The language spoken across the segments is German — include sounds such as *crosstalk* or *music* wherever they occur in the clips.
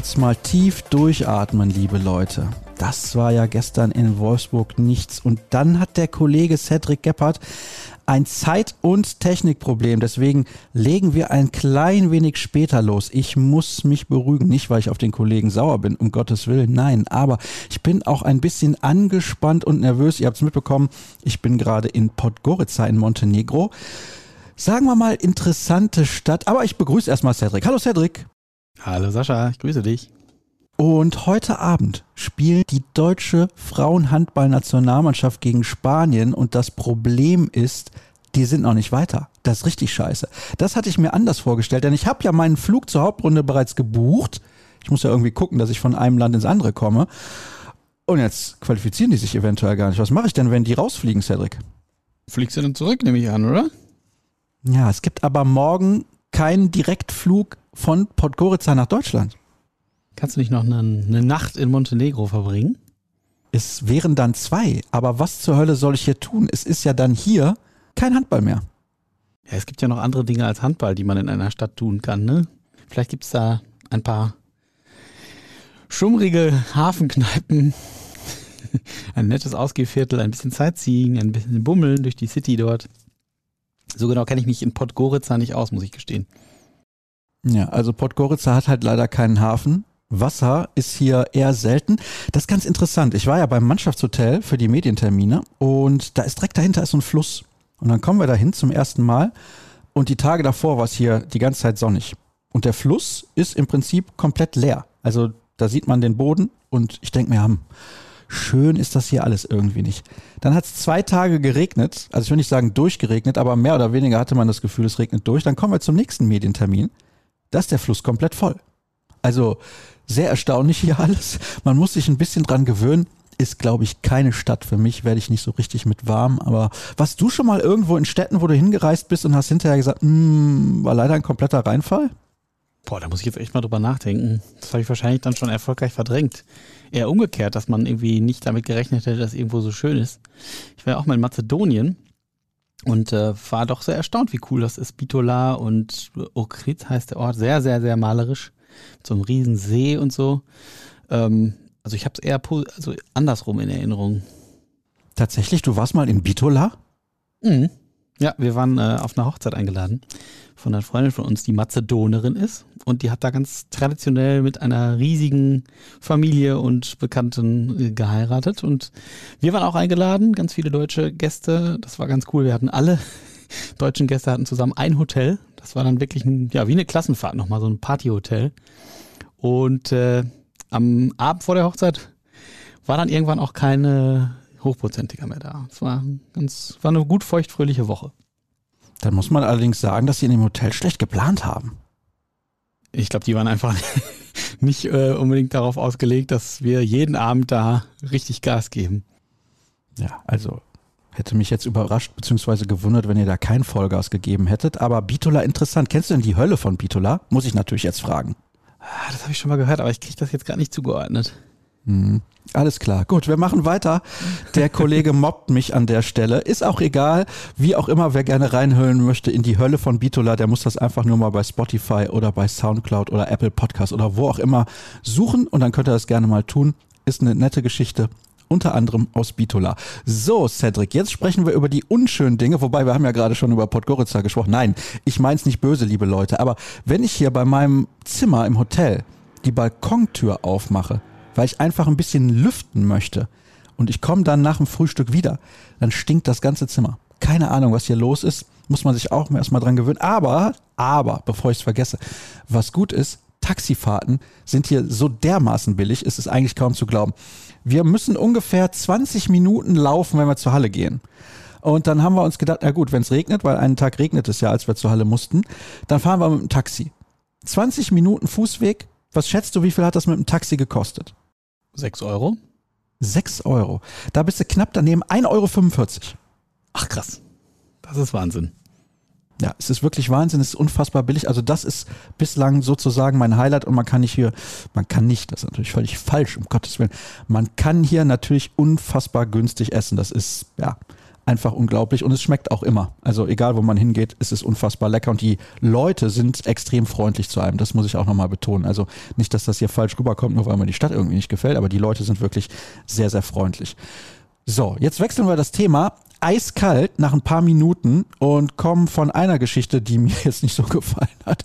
Kurz mal tief durchatmen, liebe Leute. Das war ja gestern in Wolfsburg nichts. Und dann hat der Kollege Cedric Gebhardt ein Zeit- und Technikproblem. Deswegen legen wir ein klein wenig später los. Ich muss mich beruhigen. Nicht, weil ich auf den Kollegen sauer bin, um Gottes Willen. Nein, aber ich bin auch ein bisschen angespannt und nervös. Ihr habt es mitbekommen. Ich bin gerade in Podgorica in Montenegro. Sagen wir mal interessante Stadt. Aber ich begrüße erstmal Cedric. Hallo Cedric. Hallo Sascha, ich grüße dich. Und heute Abend spielt die deutsche Frauenhandballnationalmannschaft gegen Spanien und das Problem ist, die sind noch nicht weiter. Das ist richtig scheiße. Das hatte ich mir anders vorgestellt, denn ich habe ja meinen Flug zur Hauptrunde bereits gebucht. Ich muss ja irgendwie gucken, dass ich von einem Land ins andere komme. Und jetzt qualifizieren die sich eventuell gar nicht. Was mache ich denn, wenn die rausfliegen, Cedric? Fliegst du denn zurück, nehme ich an, oder? Ja, es gibt aber morgen keinen Direktflug von Podgorica nach Deutschland. Kannst du nicht noch eine, eine Nacht in Montenegro verbringen? Es wären dann zwei, aber was zur Hölle soll ich hier tun? Es ist ja dann hier kein Handball mehr. Ja, es gibt ja noch andere Dinge als Handball, die man in einer Stadt tun kann, ne? Vielleicht gibt es da ein paar schummrige Hafenkneipen, *laughs* ein nettes Ausgehviertel, ein bisschen Sightseeing, ein bisschen Bummeln durch die City dort. So genau kenne ich mich in Podgorica nicht aus, muss ich gestehen. Ja, also Podgorica hat halt leider keinen Hafen. Wasser ist hier eher selten. Das ist ganz interessant. Ich war ja beim Mannschaftshotel für die Medientermine und da ist direkt dahinter ist so ein Fluss. Und dann kommen wir dahin zum ersten Mal und die Tage davor war es hier die ganze Zeit sonnig. Und der Fluss ist im Prinzip komplett leer. Also da sieht man den Boden und ich denke mir, hm, schön ist das hier alles irgendwie nicht. Dann hat es zwei Tage geregnet, also ich will nicht sagen durchgeregnet, aber mehr oder weniger hatte man das Gefühl, es regnet durch. Dann kommen wir zum nächsten Medientermin. Da ist der Fluss komplett voll. Also sehr erstaunlich hier alles. Man muss sich ein bisschen dran gewöhnen. Ist, glaube ich, keine Stadt für mich, werde ich nicht so richtig mit warm. Aber warst du schon mal irgendwo in Städten, wo du hingereist bist und hast hinterher gesagt, mm, war leider ein kompletter Reinfall? Boah, da muss ich jetzt echt mal drüber nachdenken. Das habe ich wahrscheinlich dann schon erfolgreich verdrängt. Eher umgekehrt, dass man irgendwie nicht damit gerechnet hätte, dass irgendwo so schön ist. Ich war auch mal in Mazedonien und äh, war doch sehr erstaunt, wie cool das ist. Bitola und Okrit heißt der Ort. Sehr, sehr, sehr malerisch. Mit so einem riesen See und so. Ähm, also ich habe es eher also andersrum in Erinnerung. Tatsächlich, du warst mal in Bitola? Mhm. Ja, wir waren äh, auf einer Hochzeit eingeladen von einer Freundin von uns, die Mazedonerin ist. Und die hat da ganz traditionell mit einer riesigen Familie und Bekannten äh, geheiratet. Und wir waren auch eingeladen, ganz viele deutsche Gäste. Das war ganz cool. Wir hatten alle *laughs* deutschen Gäste hatten zusammen ein Hotel. Das war dann wirklich ein, ja, wie eine Klassenfahrt nochmal, so ein Partyhotel. Und äh, am Abend vor der Hochzeit war dann irgendwann auch keine Hochprozentiger mehr da. Es war ganz, war eine gut feuchtfröhliche Woche. Dann muss man allerdings sagen, dass sie in dem Hotel schlecht geplant haben. Ich glaube, die waren einfach *laughs* nicht äh, unbedingt darauf ausgelegt, dass wir jeden Abend da richtig Gas geben. Ja, also hätte mich jetzt überrascht bzw. gewundert, wenn ihr da kein Vollgas gegeben hättet. Aber Bitola interessant. Kennst du denn die Hölle von Bitola? Muss ich natürlich jetzt fragen. Ah, das habe ich schon mal gehört, aber ich kriege das jetzt gar nicht zugeordnet. Mhm. Alles klar. Gut, wir machen weiter. Der Kollege *laughs* mobbt mich an der Stelle. Ist auch egal. Wie auch immer, wer gerne reinhüllen möchte in die Hölle von Bitola, der muss das einfach nur mal bei Spotify oder bei Soundcloud oder Apple Podcast oder wo auch immer suchen und dann könnt ihr das gerne mal tun. Ist eine nette Geschichte. Unter anderem aus Bitola. So, Cedric, jetzt sprechen wir über die unschönen Dinge, wobei wir haben ja gerade schon über Podgorica gesprochen. Nein, ich meine es nicht böse, liebe Leute, aber wenn ich hier bei meinem Zimmer im Hotel die Balkontür aufmache, weil ich einfach ein bisschen lüften möchte. Und ich komme dann nach dem Frühstück wieder. Dann stinkt das ganze Zimmer. Keine Ahnung, was hier los ist. Muss man sich auch erstmal dran gewöhnen. Aber, aber, bevor ich es vergesse, was gut ist, Taxifahrten sind hier so dermaßen billig, ist es eigentlich kaum zu glauben. Wir müssen ungefähr 20 Minuten laufen, wenn wir zur Halle gehen. Und dann haben wir uns gedacht, na gut, wenn es regnet, weil einen Tag regnet es ja, als wir zur Halle mussten, dann fahren wir mit dem Taxi. 20 Minuten Fußweg. Was schätzt du, wie viel hat das mit dem Taxi gekostet? Sechs Euro? Sechs Euro. Da bist du knapp daneben 1,45 Euro. Ach krass. Das ist Wahnsinn. Ja, es ist wirklich Wahnsinn, es ist unfassbar billig. Also das ist bislang sozusagen mein Highlight und man kann nicht hier, man kann nicht, das ist natürlich völlig falsch, um Gottes Willen. Man kann hier natürlich unfassbar günstig essen. Das ist, ja, einfach unglaublich und es schmeckt auch immer. Also egal, wo man hingeht, ist es unfassbar lecker und die Leute sind extrem freundlich zu einem. Das muss ich auch nochmal betonen. Also nicht, dass das hier falsch rüberkommt, nur weil mir die Stadt irgendwie nicht gefällt, aber die Leute sind wirklich sehr, sehr freundlich. So, jetzt wechseln wir das Thema eiskalt nach ein paar Minuten und kommen von einer Geschichte, die mir *laughs* jetzt nicht so gefallen hat,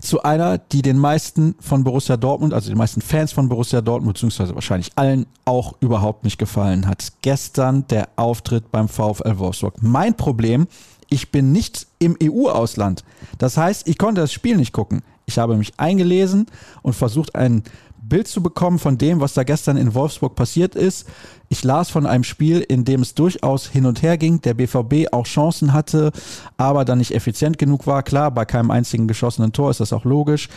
zu einer, die den meisten von Borussia Dortmund, also den meisten Fans von Borussia Dortmund, beziehungsweise wahrscheinlich allen auch überhaupt nicht gefallen hat. Gestern der Auftritt beim VfL Wolfsburg. Mein Problem, ich bin nicht im EU-Ausland. Das heißt, ich konnte das Spiel nicht gucken. Ich habe mich eingelesen und versucht, ein Bild zu bekommen von dem, was da gestern in Wolfsburg passiert ist. Ich las von einem Spiel, in dem es durchaus hin und her ging, der BVB auch Chancen hatte, aber dann nicht effizient genug war. Klar, bei keinem einzigen geschossenen Tor ist das auch logisch.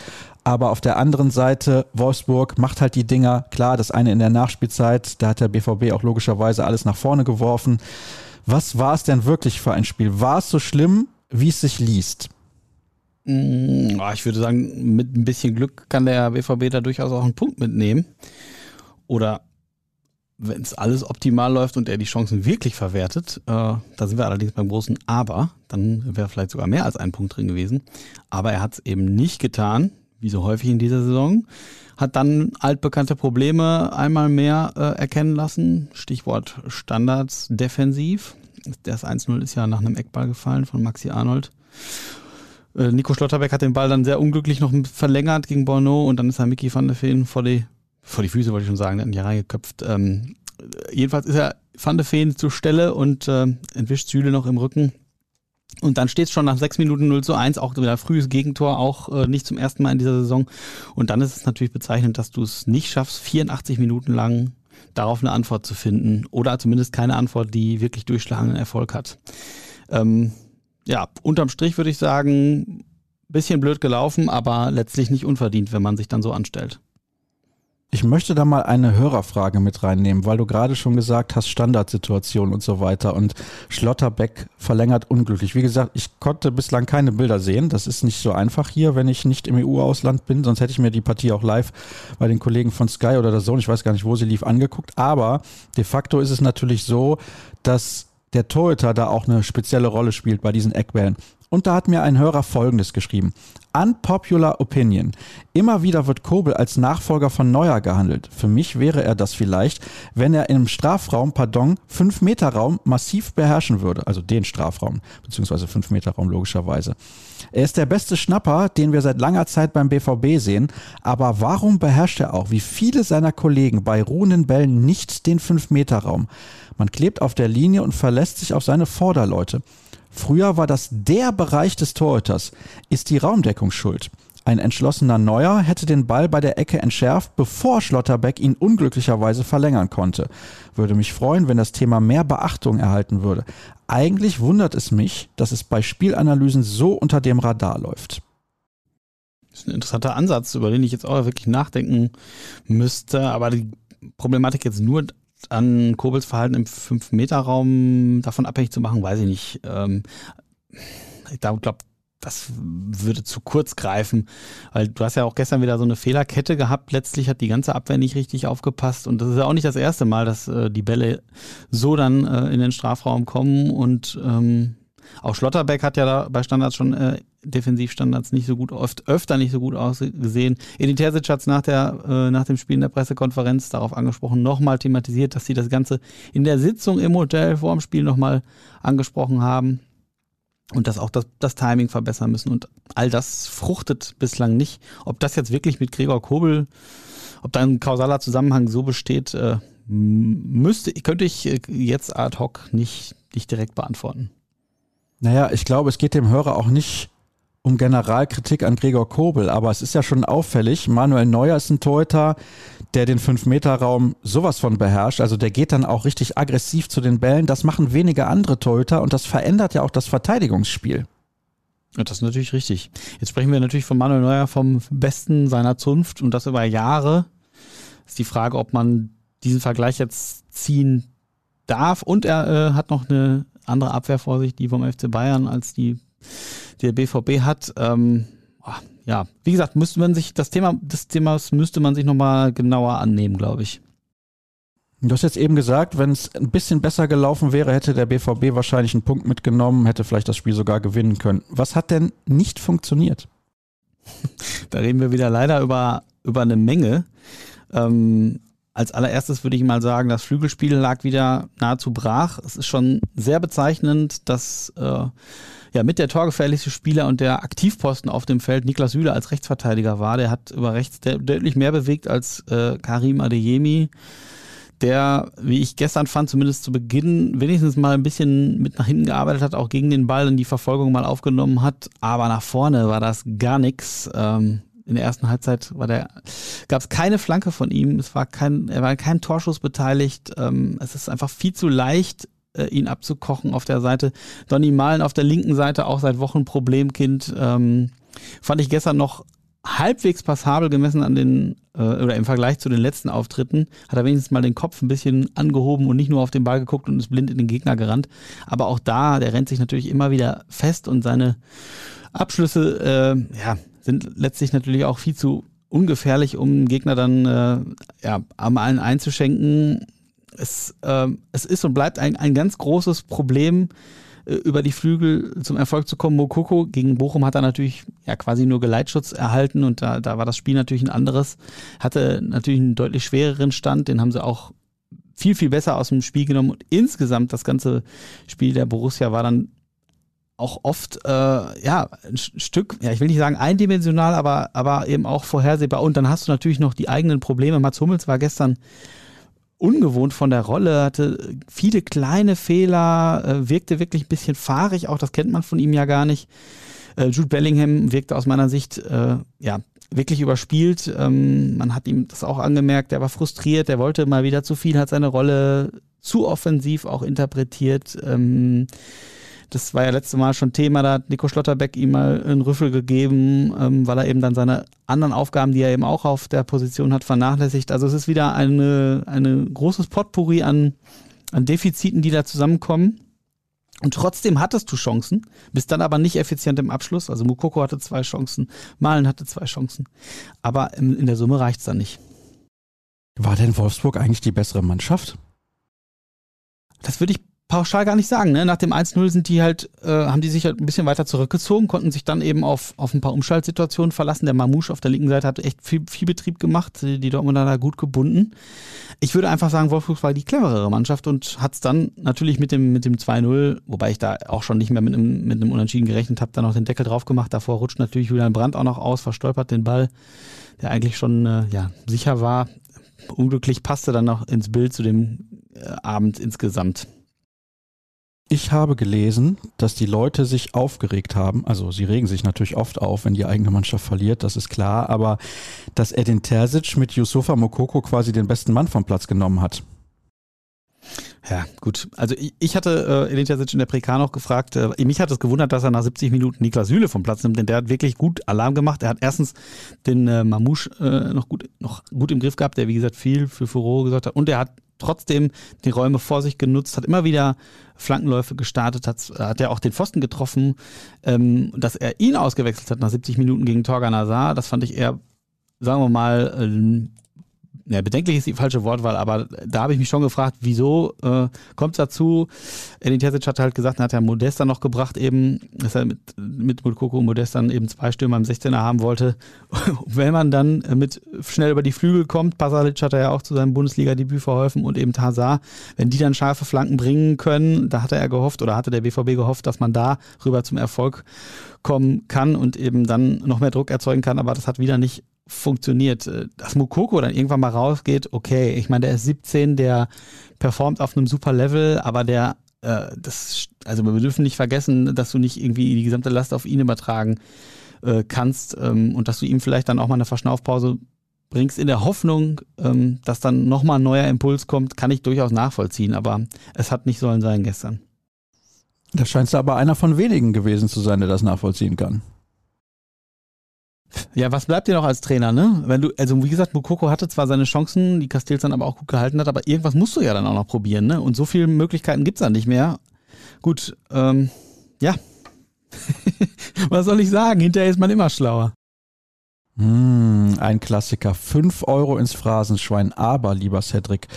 Aber auf der anderen Seite, Wolfsburg macht halt die Dinger. Klar, das eine in der Nachspielzeit, da hat der BVB auch logischerweise alles nach vorne geworfen. Was war es denn wirklich für ein Spiel? War es so schlimm, wie es sich liest? Mm, ich würde sagen, mit ein bisschen Glück kann der BVB da durchaus auch einen Punkt mitnehmen. Oder wenn es alles optimal läuft und er die Chancen wirklich verwertet, äh, da sind wir allerdings beim großen Aber, dann wäre vielleicht sogar mehr als ein Punkt drin gewesen. Aber er hat es eben nicht getan, wie so häufig in dieser Saison. Hat dann altbekannte Probleme einmal mehr äh, erkennen lassen. Stichwort Standards defensiv. Das 1-0 ist ja nach einem Eckball gefallen von Maxi Arnold. Äh, Nico Schlotterbeck hat den Ball dann sehr unglücklich noch verlängert gegen Borno und dann ist er Mickey van der Feen vor die, vor die Füße, wollte ich schon sagen, in die Reihe geköpft. Ähm, jedenfalls ist er van der Feen zur Stelle und äh, entwischt Süle noch im Rücken. Und dann steht es schon nach sechs Minuten 0 zu 1, auch wieder frühes Gegentor, auch äh, nicht zum ersten Mal in dieser Saison. Und dann ist es natürlich bezeichnend, dass du es nicht schaffst, 84 Minuten lang darauf eine Antwort zu finden oder zumindest keine Antwort, die wirklich durchschlagenden Erfolg hat. Ähm, ja, unterm Strich würde ich sagen, bisschen blöd gelaufen, aber letztlich nicht unverdient, wenn man sich dann so anstellt. Ich möchte da mal eine Hörerfrage mit reinnehmen, weil du gerade schon gesagt hast, Standardsituation und so weiter und Schlotterbeck verlängert unglücklich. Wie gesagt, ich konnte bislang keine Bilder sehen. Das ist nicht so einfach hier, wenn ich nicht im EU-Ausland bin. Sonst hätte ich mir die Partie auch live bei den Kollegen von Sky oder der Zone, ich weiß gar nicht, wo sie lief, angeguckt. Aber de facto ist es natürlich so, dass der Torhüter da auch eine spezielle Rolle spielt bei diesen Eckbällen. Und da hat mir ein Hörer Folgendes geschrieben. Unpopular Opinion. Immer wieder wird Kobel als Nachfolger von Neuer gehandelt. Für mich wäre er das vielleicht, wenn er im Strafraum, pardon, 5 Meter Raum massiv beherrschen würde. Also den Strafraum, beziehungsweise 5 Meter Raum logischerweise. Er ist der beste Schnapper, den wir seit langer Zeit beim BVB sehen. Aber warum beherrscht er auch, wie viele seiner Kollegen bei ruhenden Bällen nicht den 5 Meter Raum? Man klebt auf der Linie und verlässt sich auf seine Vorderleute. Früher war das der Bereich des Torhüters. Ist die Raumdeckung schuld? Ein entschlossener Neuer hätte den Ball bei der Ecke entschärft, bevor Schlotterbeck ihn unglücklicherweise verlängern konnte. Würde mich freuen, wenn das Thema mehr Beachtung erhalten würde. Eigentlich wundert es mich, dass es bei Spielanalysen so unter dem Radar läuft. Das ist ein interessanter Ansatz, über den ich jetzt auch wirklich nachdenken müsste. Aber die Problematik jetzt nur an Kobels Verhalten im 5-Meter-Raum davon abhängig zu machen, weiß ich nicht. Ähm, ich glaube, das würde zu kurz greifen, weil du hast ja auch gestern wieder so eine Fehlerkette gehabt. Letztlich hat die ganze Abwehr nicht richtig aufgepasst und das ist ja auch nicht das erste Mal, dass äh, die Bälle so dann äh, in den Strafraum kommen und ähm, auch Schlotterbeck hat ja da bei Standards schon äh, Defensivstandards nicht so gut, oft öfter nicht so gut ausgesehen. Edin Terzic hat es nach, äh, nach dem Spiel in der Pressekonferenz darauf angesprochen, nochmal thematisiert, dass sie das Ganze in der Sitzung im Hotel vor dem Spiel nochmal angesprochen haben und dass auch das, das Timing verbessern müssen. Und all das fruchtet bislang nicht. Ob das jetzt wirklich mit Gregor Kobel, ob da ein kausaler Zusammenhang so besteht, äh, müsste, könnte ich äh, jetzt ad hoc nicht, nicht direkt beantworten. Naja, ich glaube, es geht dem Hörer auch nicht um Generalkritik an Gregor Kobel, aber es ist ja schon auffällig. Manuel Neuer ist ein Torhüter, der den 5-Meter-Raum sowas von beherrscht. Also der geht dann auch richtig aggressiv zu den Bällen. Das machen wenige andere Torhüter und das verändert ja auch das Verteidigungsspiel. Ja, das ist natürlich richtig. Jetzt sprechen wir natürlich von Manuel Neuer vom Besten seiner Zunft und das über Jahre. Ist die Frage, ob man diesen Vergleich jetzt ziehen darf. Und er äh, hat noch eine andere Abwehr vor sich, die vom FC Bayern, als die der BVB hat. Ähm, ja, wie gesagt, müsste man sich das Thema des Themas müsste man sich nochmal genauer annehmen, glaube ich. Du hast jetzt eben gesagt, wenn es ein bisschen besser gelaufen wäre, hätte der BVB wahrscheinlich einen Punkt mitgenommen, hätte vielleicht das Spiel sogar gewinnen können. Was hat denn nicht funktioniert? *laughs* Da reden wir wieder leider über, über eine Menge. Ähm, als allererstes würde ich mal sagen, das Flügelspiel lag wieder nahezu brach. Es ist schon sehr bezeichnend, dass äh, ja mit der torgefährlichste Spieler und der Aktivposten auf dem Feld Niklas Süle als Rechtsverteidiger war. Der hat über rechts deutlich mehr bewegt als äh, Karim Adeyemi der, wie ich gestern fand, zumindest zu Beginn wenigstens mal ein bisschen mit nach hinten gearbeitet hat, auch gegen den Ball in die Verfolgung mal aufgenommen hat. Aber nach vorne war das gar nichts. Ähm, in der ersten Halbzeit war der, gab es keine Flanke von ihm. Es war kein, er war kein Torschuss beteiligt. Ähm, es ist einfach viel zu leicht, äh, ihn abzukochen auf der Seite. Donny Malen auf der linken Seite auch seit Wochen Problemkind. Ähm, fand ich gestern noch halbwegs passabel gemessen an den, äh, oder im Vergleich zu den letzten Auftritten, hat er wenigstens mal den Kopf ein bisschen angehoben und nicht nur auf den Ball geguckt und ist blind in den Gegner gerannt. Aber auch da, der rennt sich natürlich immer wieder fest und seine Abschlüsse, äh, ja, sind letztlich natürlich auch viel zu ungefährlich, um Gegner dann äh, ja, am allen einzuschenken. Es, äh, es ist und bleibt ein, ein ganz großes Problem, äh, über die Flügel zum Erfolg zu kommen. Mokoko gegen Bochum hat er natürlich ja quasi nur Geleitschutz erhalten und da, da war das Spiel natürlich ein anderes. Hatte natürlich einen deutlich schwereren Stand, den haben sie auch viel, viel besser aus dem Spiel genommen und insgesamt das ganze Spiel der Borussia war dann auch oft äh, ja ein Stück, ja ich will nicht sagen eindimensional, aber aber eben auch vorhersehbar. Und dann hast du natürlich noch die eigenen Probleme. Mats Hummels war gestern ungewohnt von der Rolle, hatte viele kleine Fehler, äh, wirkte wirklich ein bisschen fahrig, auch das kennt man von ihm ja gar nicht. Äh, Jude Bellingham wirkte aus meiner Sicht äh, ja wirklich überspielt. Ähm, man hat ihm das auch angemerkt, er war frustriert, er wollte mal wieder zu viel, hat seine Rolle zu offensiv auch interpretiert. Ähm, das war ja letztes Mal schon Thema, da hat Nico Schlotterbeck ihm mal einen Rüffel gegeben, ähm, weil er eben dann seine anderen Aufgaben, die er eben auch auf der Position hat, vernachlässigt. Also es ist wieder eine, eine großes Potpourri an, an Defiziten, die da zusammenkommen. Und trotzdem hattest du Chancen, bist dann aber nicht effizient im Abschluss. Also Mukoko hatte zwei Chancen, Malen hatte zwei Chancen. Aber in, in der Summe reicht es dann nicht. War denn Wolfsburg eigentlich die bessere Mannschaft? Das würde ich pauschal gar nicht sagen. Ne? Nach dem 1-0 sind die halt, äh, haben die sich halt ein bisschen weiter zurückgezogen, konnten sich dann eben auf, auf ein paar Umschaltsituationen verlassen. Der Mamouche auf der linken Seite hat echt viel, viel Betrieb gemacht, die Dortmunder da gut gebunden. Ich würde einfach sagen, Wolfsburg war die cleverere Mannschaft und hat es dann natürlich mit dem, mit dem 2-0, wobei ich da auch schon nicht mehr mit einem, mit einem Unentschieden gerechnet habe, dann noch den Deckel drauf gemacht. Davor rutscht natürlich Julian Brandt auch noch aus, verstolpert den Ball, der eigentlich schon äh, ja, sicher war. Unglücklich passte dann noch ins Bild zu dem äh, Abend insgesamt. Ich habe gelesen, dass die Leute sich aufgeregt haben. Also sie regen sich natürlich oft auf, wenn die eigene Mannschaft verliert, das ist klar. Aber dass Edin Terzic mit Yusufa Mokoko quasi den besten Mann vom Platz genommen hat. Ja, gut. Also ich, ich hatte äh, Edin Terzic in der Prekar noch gefragt. Äh, mich hat es gewundert, dass er nach 70 Minuten Niklas Süle vom Platz nimmt, denn der hat wirklich gut Alarm gemacht. Er hat erstens den äh, Mamouche äh, noch, gut, noch gut im Griff gehabt, der wie gesagt viel für Furore gesorgt hat. Und er hat trotzdem die Räume vor sich genutzt, hat immer wieder Flankenläufe gestartet, hat, hat er auch den Pfosten getroffen. Ähm, dass er ihn ausgewechselt hat nach 70 Minuten gegen Torgan Azar, das fand ich eher, sagen wir mal, ähm, ja, bedenklich ist die falsche Wortwahl, aber da habe ich mich schon gefragt, wieso äh, kommt es dazu? Edin Terzic hat halt gesagt, er hat ja Modesta noch gebracht eben, dass er mit, mit Mukoko und Modesta dann eben zwei Stürmer im 16er haben wollte. Wenn man dann mit schnell über die Flügel kommt, Pasalic hat er ja auch zu seinem Bundesliga-Debüt verholfen und eben Hazard, wenn die dann scharfe Flanken bringen können, da hatte er gehofft oder hatte der BVB gehofft, dass man da rüber zum Erfolg kommen kann und eben dann noch mehr Druck erzeugen kann, aber das hat wieder nicht funktioniert. Äh, dass Mukoko dann irgendwann mal rausgeht, okay, ich meine, der ist 17, der performt auf einem super Level, aber der, äh, das, also wir dürfen nicht vergessen, dass du nicht irgendwie die gesamte Last auf ihn übertragen äh, kannst ähm, und dass du ihm vielleicht dann auch mal eine Verschnaufpause bringst in der Hoffnung, ähm, dass dann nochmal ein neuer Impuls kommt, kann ich durchaus nachvollziehen, aber es hat nicht sollen sein gestern. Da scheinst du aber einer von wenigen gewesen zu sein, der das nachvollziehen kann. Ja, was bleibt dir noch als Trainer, ne? Wenn du, also wie gesagt, Mukoko hatte zwar seine Chancen, die Castells dann aber auch gut gehalten hat, aber irgendwas musst du ja dann auch noch probieren, ne? Und so viele Möglichkeiten gibt's dann nicht mehr. Gut, ähm, ja. *laughs* was soll ich sagen? Hinterher ist man immer schlauer. Mm, ein Klassiker. Fünf Euro ins Phrasenschwein. Aber, lieber Cedric,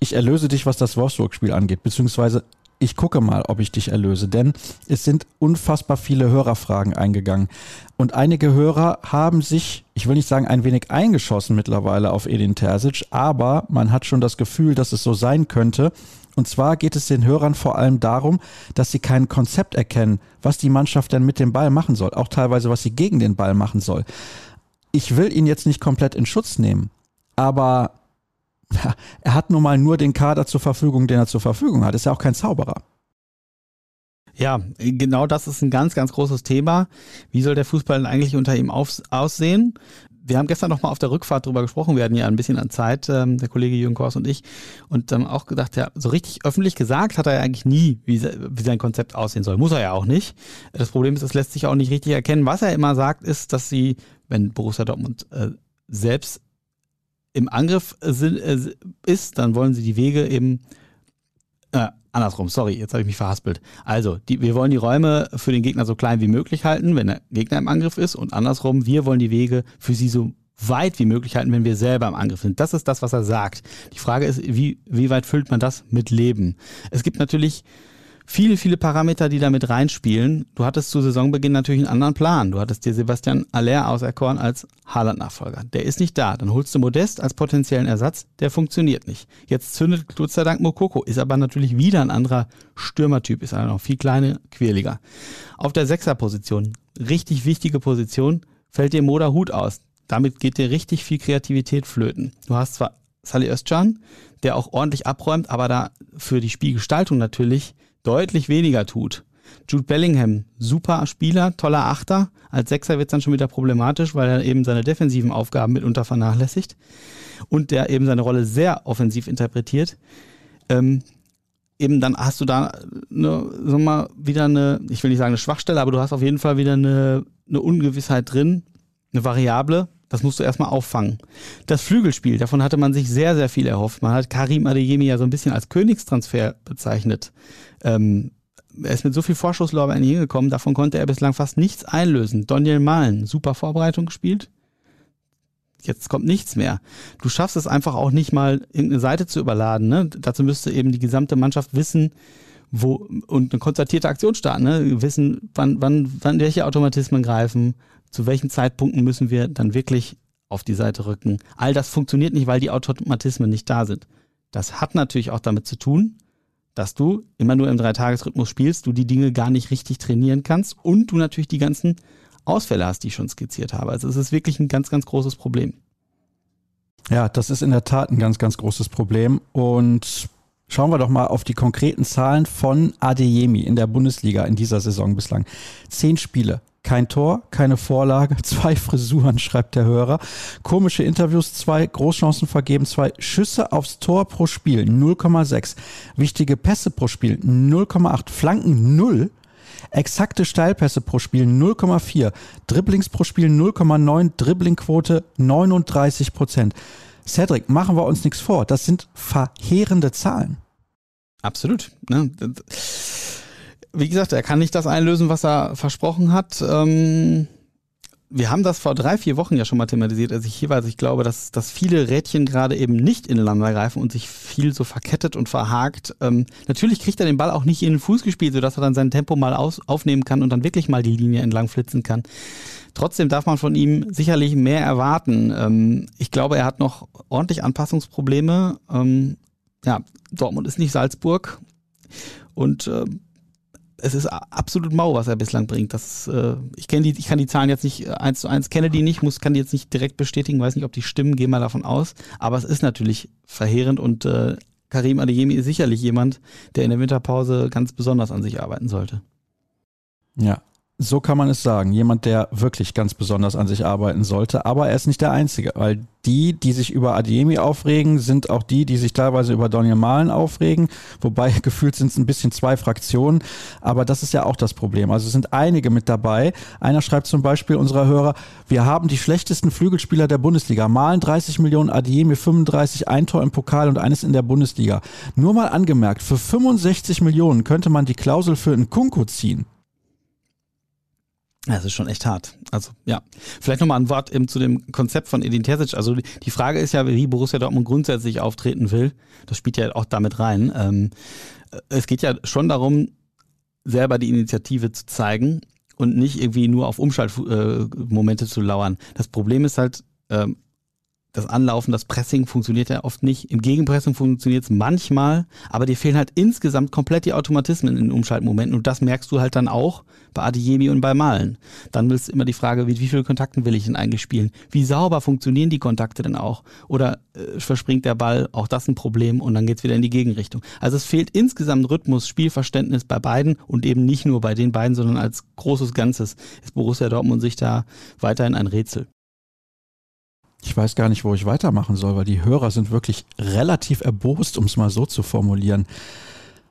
ich erlöse dich, was das Wolfsburg-Spiel angeht, beziehungsweise ich gucke mal, ob ich dich erlöse, denn es sind unfassbar viele Hörerfragen eingegangen. Und einige Hörer haben sich, ich will nicht sagen, ein wenig eingeschossen mittlerweile auf Edin Terzic, aber man hat schon das Gefühl, dass es so sein könnte. Und zwar geht es den Hörern vor allem darum, dass sie kein Konzept erkennen, was die Mannschaft denn mit dem Ball machen soll, auch teilweise, was sie gegen den Ball machen soll. Ich will ihn jetzt nicht komplett in Schutz nehmen, aber er hat nun mal nur den Kader zur Verfügung, den er zur Verfügung hat. Ist ja auch kein Zauberer. Ja, genau das ist ein ganz, ganz großes Thema. Wie soll der Fußball denn eigentlich unter ihm auf, aussehen? Wir haben gestern noch mal auf der Rückfahrt drüber gesprochen. Wir hatten ja ein bisschen an Zeit, ähm, der Kollege Jürgen Kors und ich, und haben auch gedacht, ja, so richtig öffentlich gesagt hat er ja eigentlich nie, wie, wie sein Konzept aussehen soll. Muss er ja auch nicht. Das Problem ist, es lässt sich auch nicht richtig erkennen. Was er immer sagt, ist, dass sie, wenn Borussia Dortmund äh, selbst im Angriff sind, äh, ist, dann wollen sie die Wege eben äh, andersrum, sorry, jetzt habe ich mich verhaspelt. Also, die, wir wollen die Räume für den Gegner so klein wie möglich halten, wenn der Gegner im Angriff ist und andersrum, wir wollen die Wege für sie so weit wie möglich halten, wenn wir selber im Angriff sind. Das ist das, was er sagt. Die Frage ist, wie, wie weit füllt man das mit Leben? Es gibt natürlich viele, viele Parameter, die da mit reinspielen. Du hattest zu Saisonbeginn natürlich einen anderen Plan. Du hattest dir Sebastian Aller auserkoren als Haaland-Nachfolger. Der ist nicht da. Dann holst du Modest als potenziellen Ersatz. Der funktioniert nicht. Jetzt zündet Gott sei Dank Mokoko, ist aber natürlich wieder ein anderer Stürmertyp, ist einer noch viel kleiner, quirliger. Auf der Sechserposition, richtig wichtige Position, fällt dir Moda Hut aus. Damit geht dir richtig viel Kreativität flöten. Du hast zwar Salih Özcan, der auch ordentlich abräumt, aber da für die Spielgestaltung natürlich deutlich weniger tut. Jude Bellingham, super Spieler, toller Achter. Als Sechser wird es dann schon wieder problematisch, weil er eben seine defensiven Aufgaben mitunter vernachlässigt und der eben seine Rolle sehr offensiv interpretiert. Ähm, eben dann hast du da eine, sag mal, wieder eine, ich will nicht sagen eine Schwachstelle, aber du hast auf jeden Fall wieder eine, eine Ungewissheit drin, eine Variable. Das musst du erstmal auffangen. Das Flügelspiel, davon hatte man sich sehr, sehr viel erhofft. Man hat Karim Adeyemi ja so ein bisschen als Königstransfer bezeichnet. Ähm, er ist mit so viel Vorschusslorbeeren hingekommen, davon konnte er bislang fast nichts einlösen. Daniel Mahlen, super Vorbereitung gespielt. Jetzt kommt nichts mehr. Du schaffst es einfach auch nicht mal, irgendeine Seite zu überladen. Ne? Dazu müsste eben die gesamte Mannschaft wissen, wo und eine konstatierte Aktion starten, ne? wissen, wann, wann, wann welche Automatismen greifen, zu welchen Zeitpunkten müssen wir dann wirklich auf die Seite rücken. All das funktioniert nicht, weil die Automatismen nicht da sind. Das hat natürlich auch damit zu tun, dass du immer nur im Dreitagesrhythmus spielst, du die Dinge gar nicht richtig trainieren kannst und du natürlich die ganzen Ausfälle hast, die ich schon skizziert habe. Also es ist wirklich ein ganz, ganz großes Problem. Ja, das ist in der Tat ein ganz, ganz großes Problem. Und schauen wir doch mal auf die konkreten Zahlen von Adeyemi in der Bundesliga in dieser Saison bislang. Zehn Spiele, kein Tor, keine Vorlage, *laughs* zwei Frisuren, schreibt der Hörer. Komische Interviews, zwei Großchancen vergeben, zwei Schüsse aufs Tor pro Spiel, 0,6. Wichtige Pässe pro Spiel, 0,8. Flanken 0. Exakte Steilpässe pro Spiel 0,4. Dribblings pro Spiel 0,9. Dribblingquote 39 Prozent. Cedric, machen wir uns nichts vor. Das sind verheerende Zahlen. Absolut. Ne? Wie gesagt, er kann nicht das einlösen, was er versprochen hat. Ähm, wir haben das vor drei, vier Wochen ja schon mal thematisiert, als ich hier war. Also ich glaube, dass, dass viele Rädchen gerade eben nicht ineinander greifen und sich viel so verkettet und verhakt. Ähm, natürlich kriegt er den Ball auch nicht in den Fuß gespielt, sodass er dann sein Tempo mal aus, aufnehmen kann und dann wirklich mal die Linie entlang flitzen kann. Trotzdem darf man von ihm sicherlich mehr erwarten. Ähm, ich glaube, er hat noch ordentlich Anpassungsprobleme. Ähm, ja, Dortmund ist nicht Salzburg. Und äh, es ist absolut mau, was er bislang bringt. Das, äh, ich die, ich kann die Zahlen jetzt nicht äh, eins zu eins, kenne die nicht, muss, kann die jetzt nicht direkt bestätigen, weiß nicht, ob die stimmen, gehe mal davon aus. Aber es ist natürlich verheerend und äh, Karim Adeyemi ist sicherlich jemand, der in der Winterpause ganz besonders an sich arbeiten sollte. Ja, so kann man es sagen. Jemand, der wirklich ganz besonders an sich arbeiten sollte. Aber er ist nicht der Einzige, weil die, die sich über Adiemi aufregen, sind auch die, die sich teilweise über Daniel Mahlen aufregen. Wobei *laughs* gefühlt sind es ein bisschen zwei Fraktionen. Aber das ist ja auch das Problem. Also es sind einige mit dabei. Einer schreibt zum Beispiel unserer Hörer, wir haben die schlechtesten Flügelspieler der Bundesliga. Mahlen 30 Millionen, Adiemi 35, ein Tor im Pokal und eines in der Bundesliga. Nur mal angemerkt, für 65 Millionen könnte man die Klausel für einen Kunku ziehen. Das ist schon echt hart. Also ja, vielleicht nochmal ein Wort eben zu dem Konzept von Edin Terzic. Also die Frage ist ja, wie Borussia Dortmund grundsätzlich auftreten will. Das spielt ja auch damit rein. Ähm, es geht ja schon darum, selber die Initiative zu zeigen und nicht irgendwie nur auf Umschaltmomente zu lauern. Das Problem ist halt, ähm, das Anlaufen, das Pressing funktioniert ja oft nicht. Im Gegenpressing funktioniert es manchmal, aber dir fehlen halt insgesamt komplett die Automatismen in den Umschaltmomenten und das merkst du halt dann auch bei Adiyemi und bei Malen. Dann ist immer die Frage, wie, wie viele Kontakten will ich denn eigentlich spielen? Wie sauber funktionieren die Kontakte denn auch? Oder äh, verspringt der Ball? Auch das ein Problem und dann geht's wieder in die Gegenrichtung. Also es fehlt insgesamt Rhythmus, Spielverständnis bei beiden und eben nicht nur bei den beiden, sondern als großes Ganzes ist Borussia Dortmund sich da weiterhin ein Rätsel. Ich weiß gar nicht, wo ich weitermachen soll, weil die Hörer sind wirklich relativ erbost, um es mal so zu formulieren.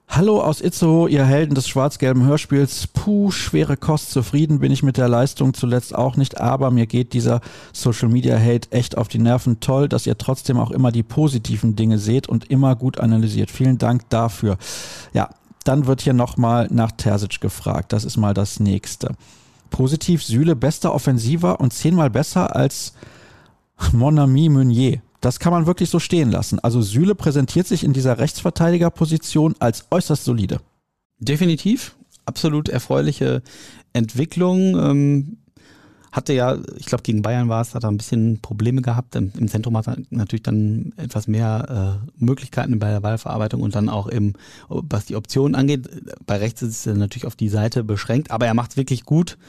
Hallo aus Itzehoe, ihr Helden des schwarz-gelben Hörspiels. Puh, schwere Kost, zufrieden bin ich mit der Leistung zuletzt auch nicht, aber mir geht dieser Social Media Hate echt auf die Nerven. Toll, dass ihr trotzdem auch immer die positiven Dinge seht und immer gut analysiert. Vielen Dank dafür. Ja, dann wird hier nochmal nach Terzic gefragt. Das ist mal das nächste. Positiv Süle, bester Offensiver und zehnmal besser als Mon ami Meunier. Das kann man wirklich so stehen lassen. Also Süle präsentiert sich in dieser Rechtsverteidigerposition als äußerst solide. Definitiv. Absolut erfreuliche Entwicklung. Ähm, hatte ja, ich glaube, gegen Bayern war es, hat er ein bisschen Probleme gehabt. Im, Zentrum hat er natürlich dann etwas mehr äh, Möglichkeiten bei der Ballverarbeitung und dann auch im, was die Optionen angeht. Bei rechts ist er natürlich auf die Seite beschränkt, aber er macht es wirklich gut.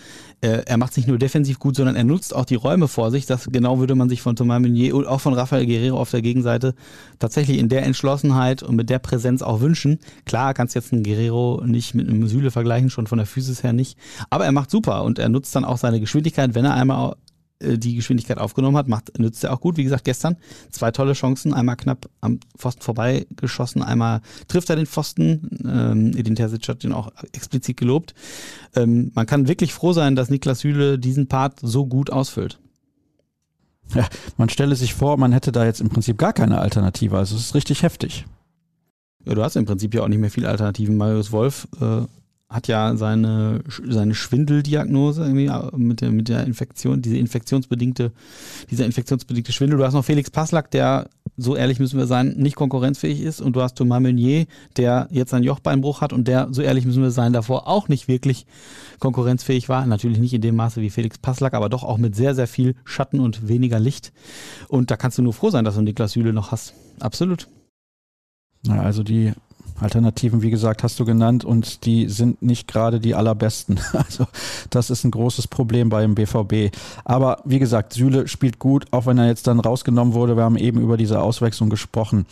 Äh, er macht es nicht nur defensiv gut, sondern er nutzt auch die Räume vor sich. Das genau würde man sich von Thomas Meunier und auch von Rafael Guerrero auf der Gegenseite tatsächlich in der Entschlossenheit und mit der Präsenz auch wünschen. Klar kannst jetzt einen Guerrero nicht mit einem Süle vergleichen, schon von der Physis her nicht. Aber er macht super und er nutzt dann auch seine Geschwindigkeit, wenn er einmal die Geschwindigkeit aufgenommen hat, macht, nützt er auch gut. Wie gesagt, gestern zwei tolle Chancen, einmal knapp am Pfosten vorbei geschossen, einmal trifft er den Pfosten. Ähm, Edin Terzic hat den auch explizit gelobt. Ähm, man kann wirklich froh sein, dass Niklas Süle diesen Part so gut ausfüllt. Ja, man stelle sich vor, man hätte da jetzt im Prinzip gar keine Alternative. Also es ist richtig heftig. Ja, du hast im Prinzip ja auch nicht mehr viele Alternativen. Marius Wolf äh, hat ja seine, seine Schwindeldiagnose irgendwie äh, mit der, mit der Infektion, diese infektionsbedingte, dieser infektionsbedingte Schwindel. Du hast noch Felix Passlack, der, so ehrlich müssen wir sein, nicht konkurrenzfähig ist. Und du hast Thomas Meunier, der jetzt einen Jochbeinbruch hat und der, so ehrlich müssen wir sein, davor auch nicht wirklich konkurrenzfähig war. Natürlich nicht in dem Maße wie Felix Passlack, aber doch auch mit sehr, sehr viel Schatten und weniger Licht. Und da kannst du nur froh sein, dass du Niklas Süle noch hast. Absolut. Also die Alternativen, wie gesagt, hast du genannt und die sind nicht gerade die allerbesten. *laughs* Also das ist ein großes Problem beim BVB. Aber wie gesagt, Süle spielt gut, auch wenn er jetzt dann rausgenommen wurde. Wir haben eben über diese Auswechslung gesprochen.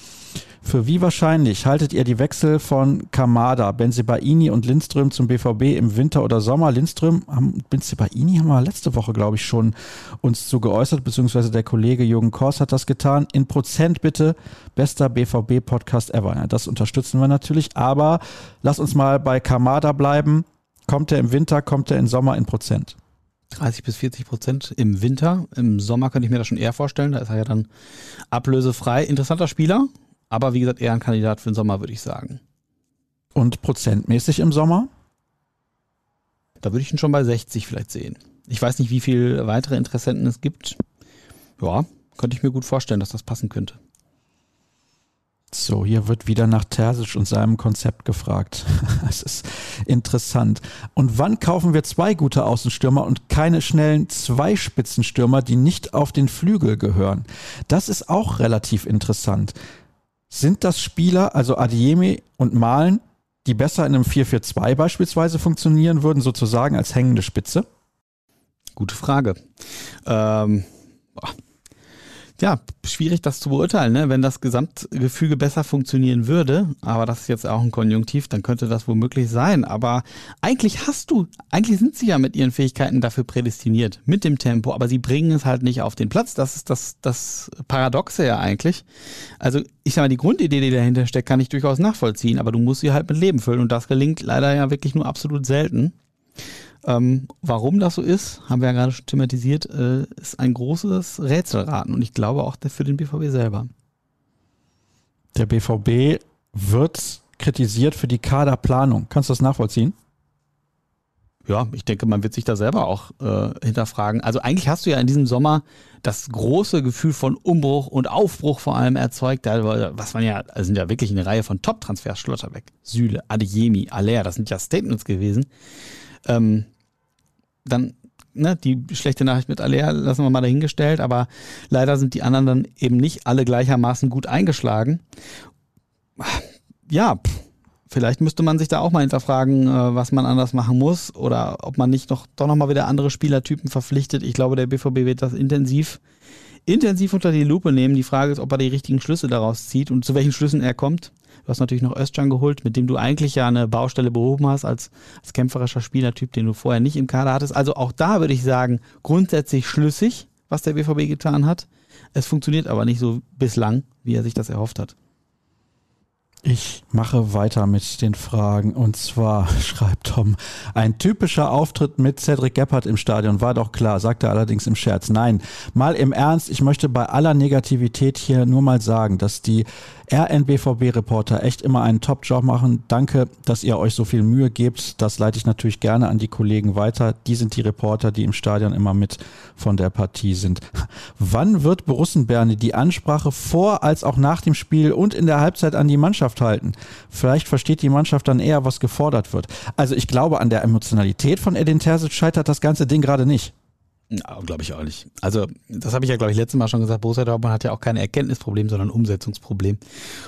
Für wie wahrscheinlich haltet ihr die Wechsel von Kamada, Benzibaini und Lindström zum BVB im Winter oder Sommer? Lindström, Benzibaini haben wir letzte Woche, glaube ich, schon uns zu geäußert, beziehungsweise der Kollege Jürgen Kors hat das getan. In Prozent bitte, bester BVB-Podcast ever. Ja, das unterstützen wir natürlich, aber lass uns mal bei Kamada bleiben. Kommt er im Winter, kommt er im Sommer in Prozent? 30 bis 40 Prozent im Winter. Im Sommer könnte ich mir das schon eher vorstellen. Da ist er ja dann ablösefrei. Interessanter Spieler. Aber wie gesagt, eher ein Kandidat für den Sommer, würde ich sagen. Und prozentmäßig im Sommer? Da würde ich ihn schon bei 60 vielleicht sehen. Ich weiß nicht, wie viele weitere Interessenten es gibt. Ja, könnte ich mir gut vorstellen, dass das passen könnte. So, hier wird wieder nach Terzic und seinem Konzept gefragt. *laughs* Es ist interessant. Und wann kaufen wir zwei gute Außenstürmer und keine schnellen Zweispitzenstürmer, die nicht auf den Flügel gehören? Das ist auch relativ interessant. Sind das Spieler, also Adiemi und Malen, die besser in einem 4-4-2 beispielsweise funktionieren würden, sozusagen als hängende Spitze? Gute Frage. Ähm, ja, schwierig das zu beurteilen, ne? wenn das Gesamtgefüge besser funktionieren würde, aber das ist jetzt auch ein Konjunktiv, dann könnte das womöglich sein. Aber eigentlich hast du, eigentlich sind sie ja mit ihren Fähigkeiten dafür prädestiniert, mit dem Tempo, aber sie bringen es halt nicht auf den Platz. Das ist das, das Paradoxe ja eigentlich. Also ich sag mal, die Grundidee, die dahinter steckt, kann ich durchaus nachvollziehen, aber du musst sie halt mit Leben füllen und das gelingt leider ja wirklich nur absolut selten. Ähm, warum das so ist, haben wir ja gerade schon thematisiert, äh, ist ein großes Rätselraten und ich glaube auch für den BVB selber. Der BVB wird kritisiert für die Kaderplanung. Kannst du das nachvollziehen? Ja, ich denke, man wird sich da selber auch äh, hinterfragen. Also eigentlich hast du ja in diesem Sommer das große Gefühl von Umbruch und Aufbruch vor allem erzeugt. Was man ja, also sind ja wirklich eine Reihe von Top-Transfers, Schlotterbeck, Süle, Adeyemi, Aller, das sind ja Statements gewesen. Ähm, dann ne, die schlechte Nachricht mit Aller lassen wir mal dahingestellt, aber leider sind die anderen dann eben nicht alle gleichermaßen gut eingeschlagen. Ja, vielleicht müsste man sich da auch mal hinterfragen, äh, was man anders machen muss oder ob man nicht noch doch nochmal wieder andere Spielertypen verpflichtet. Ich glaube, der BVB wird das intensiv intensiv unter die Lupe nehmen. Die Frage ist, ob er die richtigen Schlüsse daraus zieht und zu welchen Schlüssen er kommt. Du hast natürlich noch Özcan geholt, mit dem du eigentlich ja eine Baustelle behoben hast als, als kämpferischer Spielertyp, den du vorher nicht im Kader hattest. Also auch da würde ich sagen, grundsätzlich schlüssig, was der BVB getan hat. Es funktioniert aber nicht so bislang, wie er sich das erhofft hat. Ich mache weiter mit den Fragen. Und zwar *laughs* schreibt Tom, ein typischer Auftritt mit Cedric Gebhardt im Stadion war doch klar, sagt er allerdings im Scherz. Nein, mal im Ernst, ich möchte bei aller Negativität hier nur mal sagen, dass die RNBVB-Reporter echt immer einen Top-Job machen. Danke, dass ihr euch so viel Mühe gebt. Das leite ich natürlich gerne an die Kollegen weiter. Die sind die Reporter, die im Stadion immer mit von der Partie sind. Wann wird Borussenberne die Ansprache vor als auch nach dem Spiel und in der Halbzeit an die Mannschaft halten? Vielleicht versteht die Mannschaft dann eher, was gefordert wird. Also ich glaube, an der Emotionalität von Edin Terzic scheitert das ganze Ding gerade nicht. Glaube ich auch nicht. Also, das habe ich ja, glaube ich, letztes Mal schon gesagt. Borussia Dortmund hat ja auch kein Erkenntnisproblem, sondern ein Umsetzungsproblem.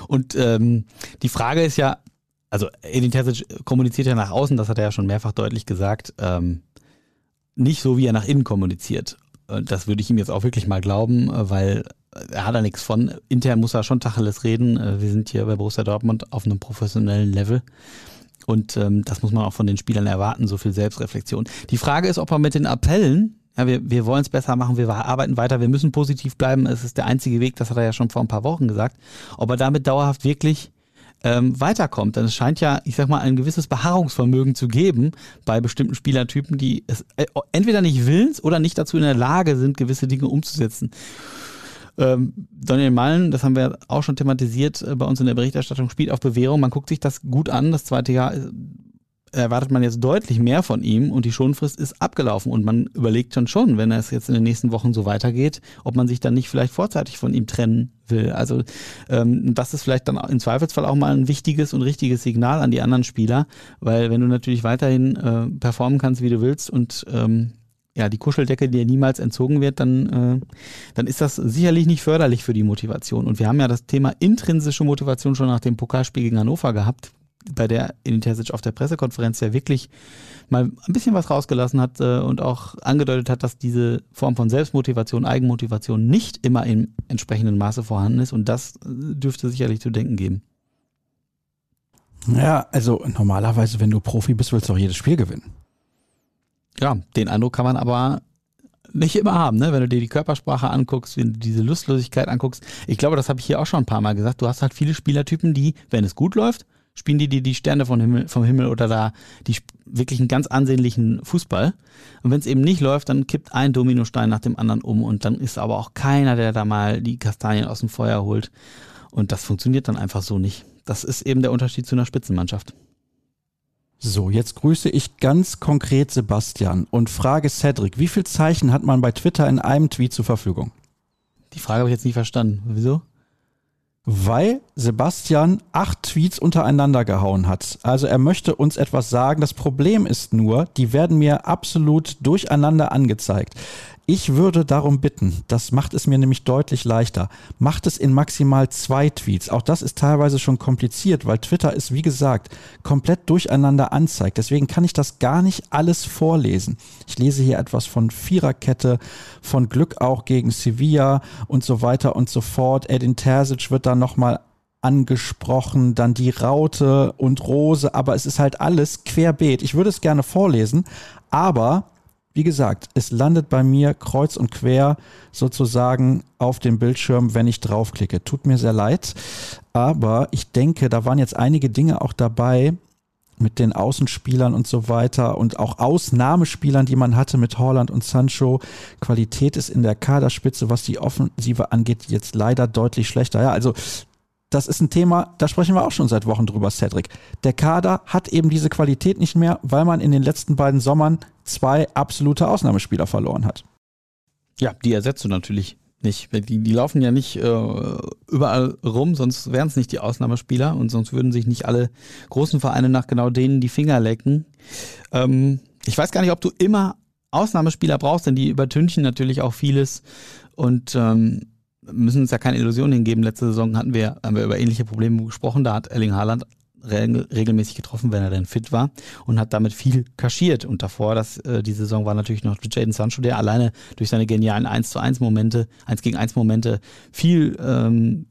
Und ähm, die Frage ist ja, also Edin Terzic kommuniziert ja nach außen, das hat er ja schon mehrfach deutlich gesagt, ähm, nicht so, wie er nach innen kommuniziert. Das würde ich ihm jetzt auch wirklich mal glauben, weil er hat da nichts von. Intern muss er schon Tacheles reden. Wir sind hier bei Borussia Dortmund auf einem professionellen Level. Und ähm, das muss man auch von den Spielern erwarten, so viel Selbstreflexion. Die Frage ist, ob er mit den Appellen, ja, wir, wir wollen es besser machen, wir arbeiten weiter, wir müssen positiv bleiben, es ist der einzige Weg, das hat er ja schon vor ein paar Wochen gesagt, ob er damit dauerhaft wirklich ähm, weiterkommt. Denn es scheint ja, ich sag mal, ein gewisses Beharrungsvermögen zu geben bei bestimmten Spielertypen, die es äh, entweder nicht willens oder nicht dazu in der Lage sind, gewisse Dinge umzusetzen. Ähm, Daniel Mallen, das haben wir auch schon thematisiert äh, bei uns in der Berichterstattung, spielt auf Bewährung. Man guckt sich das gut an. Das zweite Jahr äh, erwartet man jetzt deutlich mehr von ihm und die Schonfrist ist abgelaufen und man überlegt schon schon, wenn es jetzt in den nächsten Wochen so weitergeht, ob man sich dann nicht vielleicht vorzeitig von ihm trennen will. Also ähm, das ist vielleicht dann im Zweifelsfall auch mal ein wichtiges und richtiges Signal an die anderen Spieler, weil wenn du natürlich weiterhin äh, performen kannst, wie du willst und ähm, ja, die Kuscheldecke dir niemals entzogen wird, dann, äh, dann ist das sicherlich nicht förderlich für die Motivation. Und wir haben ja das Thema intrinsische Motivation schon nach dem Pokalspiel gegen Hannover gehabt, bei der Terzic auf der Pressekonferenz ja wirklich mal ein bisschen was rausgelassen hat äh, und auch angedeutet hat, dass diese Form von Selbstmotivation, Eigenmotivation nicht immer im entsprechenden Maße vorhanden ist und das äh, dürfte sicherlich zu denken geben. Ja, also normalerweise, wenn du Profi bist, willst du auch jedes Spiel gewinnen. Ja, den Eindruck kann man aber nicht immer haben, ne? wenn du dir die Körpersprache anguckst, wenn du diese Lustlosigkeit anguckst. Ich glaube, das habe ich hier auch schon ein paar Mal gesagt. Du hast halt viele Spielertypen, die, wenn es gut läuft, spielen die dir die Sterne vom Himmel, vom Himmel oder da die wirklich einen ganz ansehnlichen Fußball. Und wenn es eben nicht läuft, dann kippt ein Dominostein nach dem anderen um und dann ist aber auch keiner, der da mal die Kastanien aus dem Feuer holt. Und das funktioniert dann einfach so nicht. Das ist eben der Unterschied zu einer Spitzenmannschaft. So, jetzt grüße ich ganz konkret Sebastian und frage Cedric, wie viel Zeichen hat man bei Twitter in einem Tweet zur Verfügung? Die Frage habe ich jetzt nicht verstanden. Wieso? Weil Sebastian acht Tweets untereinander gehauen hat. Also er möchte uns etwas sagen. Das Problem ist nur, die werden mir absolut durcheinander angezeigt. Ich würde darum bitten, das macht es mir nämlich deutlich leichter, macht es in maximal zwei Tweets. Auch das ist teilweise schon kompliziert, weil Twitter ist, wie gesagt, komplett durcheinander anzeigt. Deswegen kann ich das gar nicht alles vorlesen. Ich lese hier etwas von Viererkette, von Glück auch gegen Sevilla und so weiter und so fort. Edin Terzic wird da nochmal angesprochen, dann die Raute und Rose, aber es ist halt alles querbeet. Ich würde es gerne vorlesen, aber wie gesagt, es landet bei mir kreuz und quer sozusagen auf dem Bildschirm, wenn ich draufklicke. Tut mir sehr leid, aber ich denke, da waren jetzt einige Dinge auch dabei mit den Außenspielern und so weiter und auch Ausnahmespielern, die man hatte mit Holland und Sancho. Qualität ist in der Kaderspitze, was die Offensive angeht, jetzt leider deutlich schlechter. Ja, also das ist ein Thema, da sprechen wir auch schon seit Wochen drüber, Cedric. Der Kader hat eben diese Qualität nicht mehr, weil man in den letzten beiden Sommern zwei absolute Ausnahmespieler verloren hat. Ja, die ersetzt du natürlich nicht. Die, die laufen ja nicht äh, überall rum, sonst wären es nicht die Ausnahmespieler und sonst würden sich nicht alle großen Vereine nach genau denen die Finger lecken. Ähm, ich weiß gar nicht, ob du immer Ausnahmespieler brauchst, denn die übertünchen natürlich auch vieles und ähm, müssen uns ja keine Illusionen hingeben. Letzte Saison hatten wir, haben wir über ähnliche Probleme gesprochen. Da hat Erling Haaland regelmäßig getroffen, wenn er denn fit war und hat damit viel kaschiert. Und davor, das, äh, die Saison war natürlich noch Jaden Sancho, der alleine durch seine genialen 1 zu 1 Momente, 1 gegen 1 Momente viel, ähm,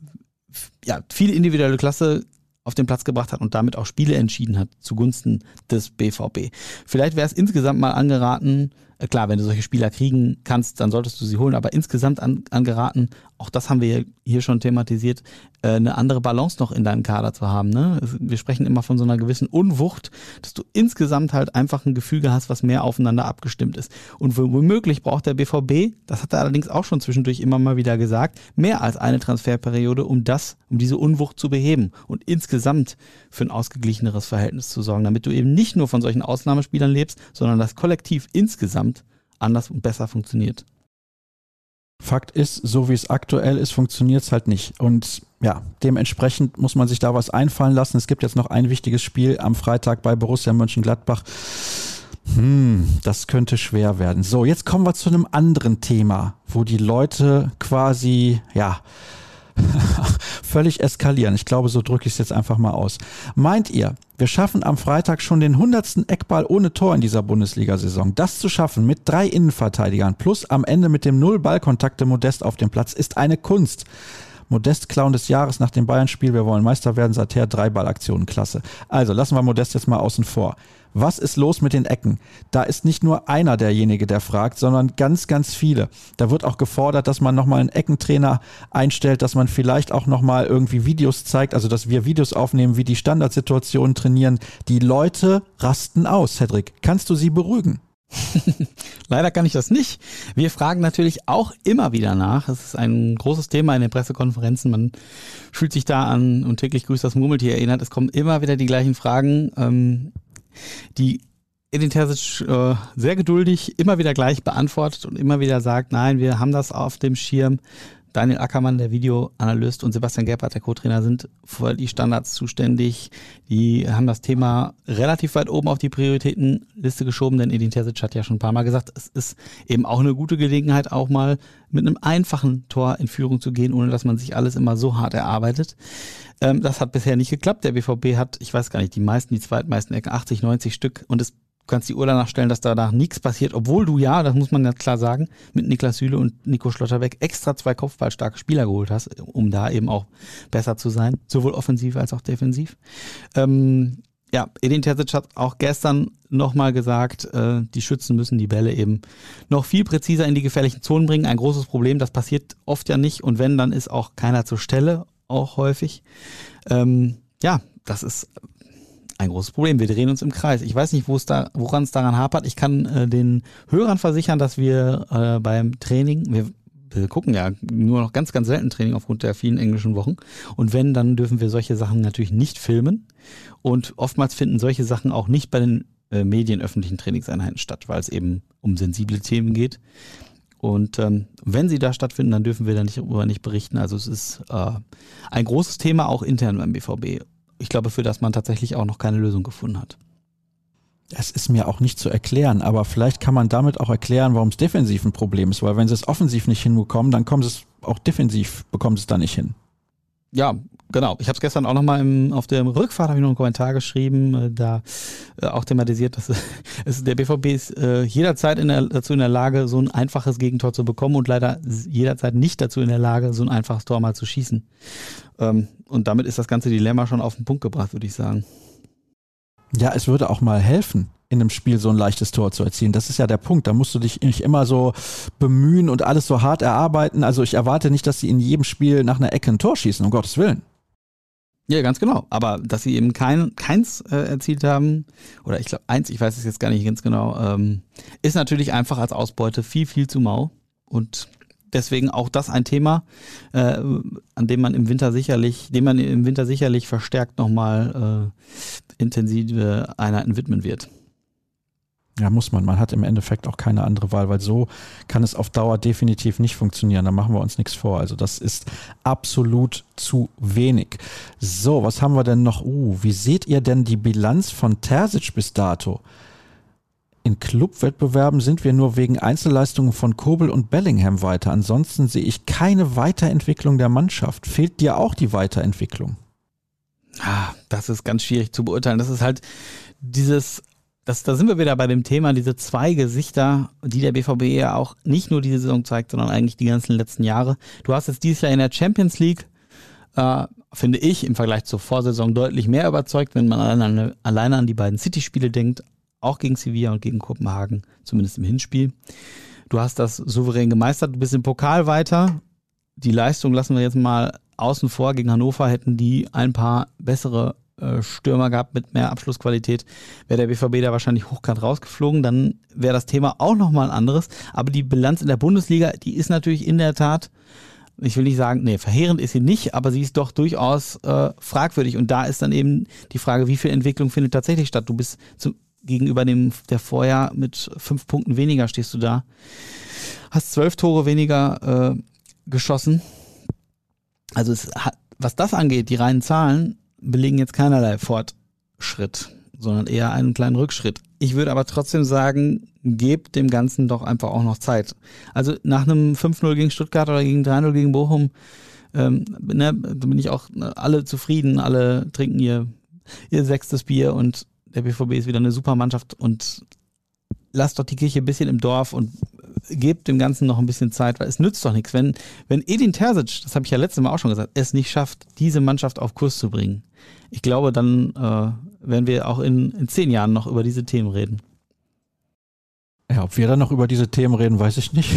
ja, viel individuelle Klasse auf den Platz gebracht hat und damit auch Spiele entschieden hat zugunsten des BVB. Vielleicht wäre es insgesamt mal angeraten, klar, wenn du solche Spieler kriegen kannst, dann solltest du sie holen, aber insgesamt an, angeraten, auch das haben wir hier schon thematisiert, äh, eine andere Balance noch in deinem Kader zu haben. Ne? Wir sprechen immer von so einer gewissen Unwucht, dass du insgesamt halt einfach ein Gefüge hast, was mehr aufeinander abgestimmt ist. Und womöglich braucht der BVB, das hat er allerdings auch schon zwischendurch immer mal wieder gesagt, mehr als eine Transferperiode, um das, um diese Unwucht zu beheben und insgesamt für ein ausgeglicheneres Verhältnis zu sorgen, damit du eben nicht nur von solchen Ausnahmespielern lebst, sondern das Kollektiv insgesamt anders und besser funktioniert. Fakt ist, so wie es aktuell ist, funktioniert es halt nicht. Und ja, dementsprechend muss man sich da was einfallen lassen. Es gibt jetzt noch ein wichtiges Spiel am Freitag bei Borussia Mönchengladbach. Hm, das könnte schwer werden. So, jetzt kommen wir zu einem anderen Thema, wo die Leute quasi, ja, *laughs* völlig eskalieren. Ich glaube, so drücke ich es jetzt einfach mal aus. Meint ihr, wir schaffen am Freitag schon den hundertsten Eckball ohne Tor in dieser Bundesliga-Saison? Das zu schaffen mit drei Innenverteidigern plus am Ende mit dem Null Ballkontakte Modest auf dem Platz ist eine Kunst. Modest Clown des Jahres nach dem Bayern-Spiel. Wir wollen Meister werden. Seither drei Ballaktionen. Klasse. Also lassen wir Modest jetzt mal außen vor. Was ist los mit den Ecken? Da ist nicht nur einer derjenige, der fragt, sondern ganz, ganz viele. Da wird auch gefordert, dass man nochmal einen Eckentrainer einstellt, dass man vielleicht auch nochmal irgendwie Videos zeigt, also dass wir Videos aufnehmen, wie die Standardsituationen trainieren. Die Leute rasten aus, Cedric. Kannst du sie beruhigen? *laughs* Leider kann ich das nicht. Wir fragen natürlich auch immer wieder nach. Es ist ein großes Thema in den Pressekonferenzen. Man fühlt sich da an und täglich grüßt das Murmeltier erinnert. Es kommen immer wieder die gleichen Fragen, ähm, die Edin Terzic äh, sehr geduldig immer wieder gleich beantwortet und immer wieder sagt, nein, wir haben das auf dem Schirm. Daniel Ackermann, der Videoanalyst und Sebastian Gebhardt, der Co-Trainer, sind für die Standards zuständig. Die haben das Thema relativ weit oben auf die Prioritätenliste geschoben, denn Edin Terzic hat ja schon ein paar Mal gesagt, es ist eben auch eine gute Gelegenheit, auch mal mit einem einfachen Tor in Führung zu gehen, ohne dass man sich alles immer so hart erarbeitet. Ähm, das hat bisher nicht geklappt. Der BVB hat, ich weiß gar nicht, die meisten, die zweitmeisten Ecken, 80, 90 Stück und es Du kannst die Uhr danach stellen, dass danach nichts passiert, obwohl du ja, das muss man ja klar sagen, mit Niklas Süle und Nico Schlotterbeck extra zwei kopfballstarke Spieler geholt hast, um da eben auch besser zu sein, sowohl offensiv als auch defensiv. Ähm, ja, Edin Terzic hat auch gestern nochmal gesagt, äh, die Schützen müssen die Bälle eben noch viel präziser in die gefährlichen Zonen bringen. Ein großes Problem, das passiert oft ja nicht und wenn, dann ist auch keiner zur Stelle, auch häufig. Ähm, ja, das ist ein großes Problem. Wir drehen uns im Kreis. Ich weiß nicht, da, woran es daran hapert. Ich kann äh, den Hörern versichern, dass wir äh, beim Training, wir, wir gucken ja nur noch ganz, ganz selten Training aufgrund der vielen englischen Wochen. Und wenn, dann dürfen wir solche Sachen natürlich nicht filmen. Und oftmals finden solche Sachen auch nicht bei den äh, medienöffentlichen Trainingseinheiten statt, weil es eben um sensible Themen geht. Und ähm, wenn sie da stattfinden, dann dürfen wir da nicht, darüber nicht berichten. Also es ist äh, ein großes Thema auch intern beim BVB ich glaube, für das man tatsächlich auch noch keine Lösung gefunden hat. Es ist mir auch nicht zu erklären, aber vielleicht kann man damit auch erklären, warum es defensiv ein Problem ist, weil wenn sie es offensiv nicht hinbekommen, dann kommen sie es auch defensiv, bekommen sie es da nicht hin. Ja, genau. Ich habe es gestern auch nochmal auf der Rückfahrt habe ich noch einen Kommentar geschrieben, äh, da äh, auch thematisiert, dass *laughs* es, der BVB ist äh, jederzeit in der, dazu in der Lage, so ein einfaches Gegentor zu bekommen und leider jederzeit nicht dazu in der Lage, so ein einfaches Tor mal zu schießen. Ähm, und damit ist das ganze Dilemma schon auf den Punkt gebracht, würde ich sagen. Ja, es würde auch mal helfen, in einem Spiel so ein leichtes Tor zu erzielen. Das ist ja der Punkt. Da musst du dich nicht immer so bemühen und alles so hart erarbeiten. Also ich erwarte nicht, dass sie in jedem Spiel nach einer Ecke ein Tor schießen, um Gottes Willen. Ja, ganz genau. Aber dass sie eben kein, keins äh, erzielt haben, oder ich glaube eins, ich weiß es jetzt gar nicht ganz genau, ähm, ist natürlich einfach als Ausbeute viel, viel zu mau. Und deswegen auch das ein Thema, äh, an dem man im Winter sicherlich, dem man im Winter sicherlich verstärkt nochmal äh, intensive Einheiten widmen wird. Ja, muss man. Man hat im Endeffekt auch keine andere Wahl, weil so kann es auf Dauer definitiv nicht funktionieren. Da machen wir uns nichts vor. Also das ist absolut zu wenig. So, was haben wir denn noch? Uh, wie seht ihr denn die Bilanz von Terzic bis dato? In Clubwettbewerben sind wir nur wegen Einzelleistungen von Kobel und Bellingham weiter. Ansonsten sehe ich keine Weiterentwicklung der Mannschaft. Fehlt dir auch die Weiterentwicklung? Ah, das ist ganz schwierig zu beurteilen. Das ist halt dieses, das, da sind wir wieder bei dem Thema, diese zwei Gesichter, die der BVB ja auch nicht nur diese Saison zeigt, sondern eigentlich die ganzen letzten Jahre. Du hast jetzt dieses Jahr in der Champions League, äh, finde ich, im Vergleich zur Vorsaison deutlich mehr überzeugt, wenn man alleine, alleine an die beiden City-Spiele denkt auch gegen Sevilla und gegen Kopenhagen, zumindest im Hinspiel. Du hast das souverän gemeistert, du bist im Pokal weiter. Die Leistung lassen wir jetzt mal außen vor. Gegen Hannover hätten die ein paar bessere Stürmer gehabt mit mehr Abschlussqualität, wäre der BVB da wahrscheinlich hochkant rausgeflogen, dann wäre das Thema auch nochmal ein anderes. Aber die Bilanz in der Bundesliga, die ist natürlich in der Tat, ich will nicht sagen, nee, verheerend ist sie nicht, aber sie ist doch durchaus äh, fragwürdig. Und da ist dann eben die Frage, wie viel Entwicklung findet tatsächlich statt. Du bist zum, gegenüber dem der Vorjahr mit fünf Punkten weniger stehst du da. Hast zwölf Tore weniger äh, geschossen. Also es hat, was das angeht, die reinen Zahlen belegen jetzt keinerlei Fortschritt, sondern eher einen kleinen Rückschritt. Ich würde aber trotzdem sagen, gebt dem Ganzen doch einfach auch noch Zeit. Also nach einem 5-0 gegen Stuttgart oder gegen 3-0 gegen Bochum, ähm, ne, da bin ich auch ne, alle zufrieden, alle trinken ihr, ihr sechstes Bier und der BVB ist wieder eine super Mannschaft und lasst doch die Kirche ein bisschen im Dorf und gebt dem Ganzen noch ein bisschen Zeit, weil es nützt doch nichts. Wenn, wenn Edin Terzic, das habe ich ja letztes Mal auch schon gesagt, es nicht schafft, diese Mannschaft auf Kurs zu bringen, ich glaube, dann äh, werden wir auch in, in zehn Jahren noch über diese Themen reden. Ja, ob wir dann noch über diese Themen reden, weiß ich nicht.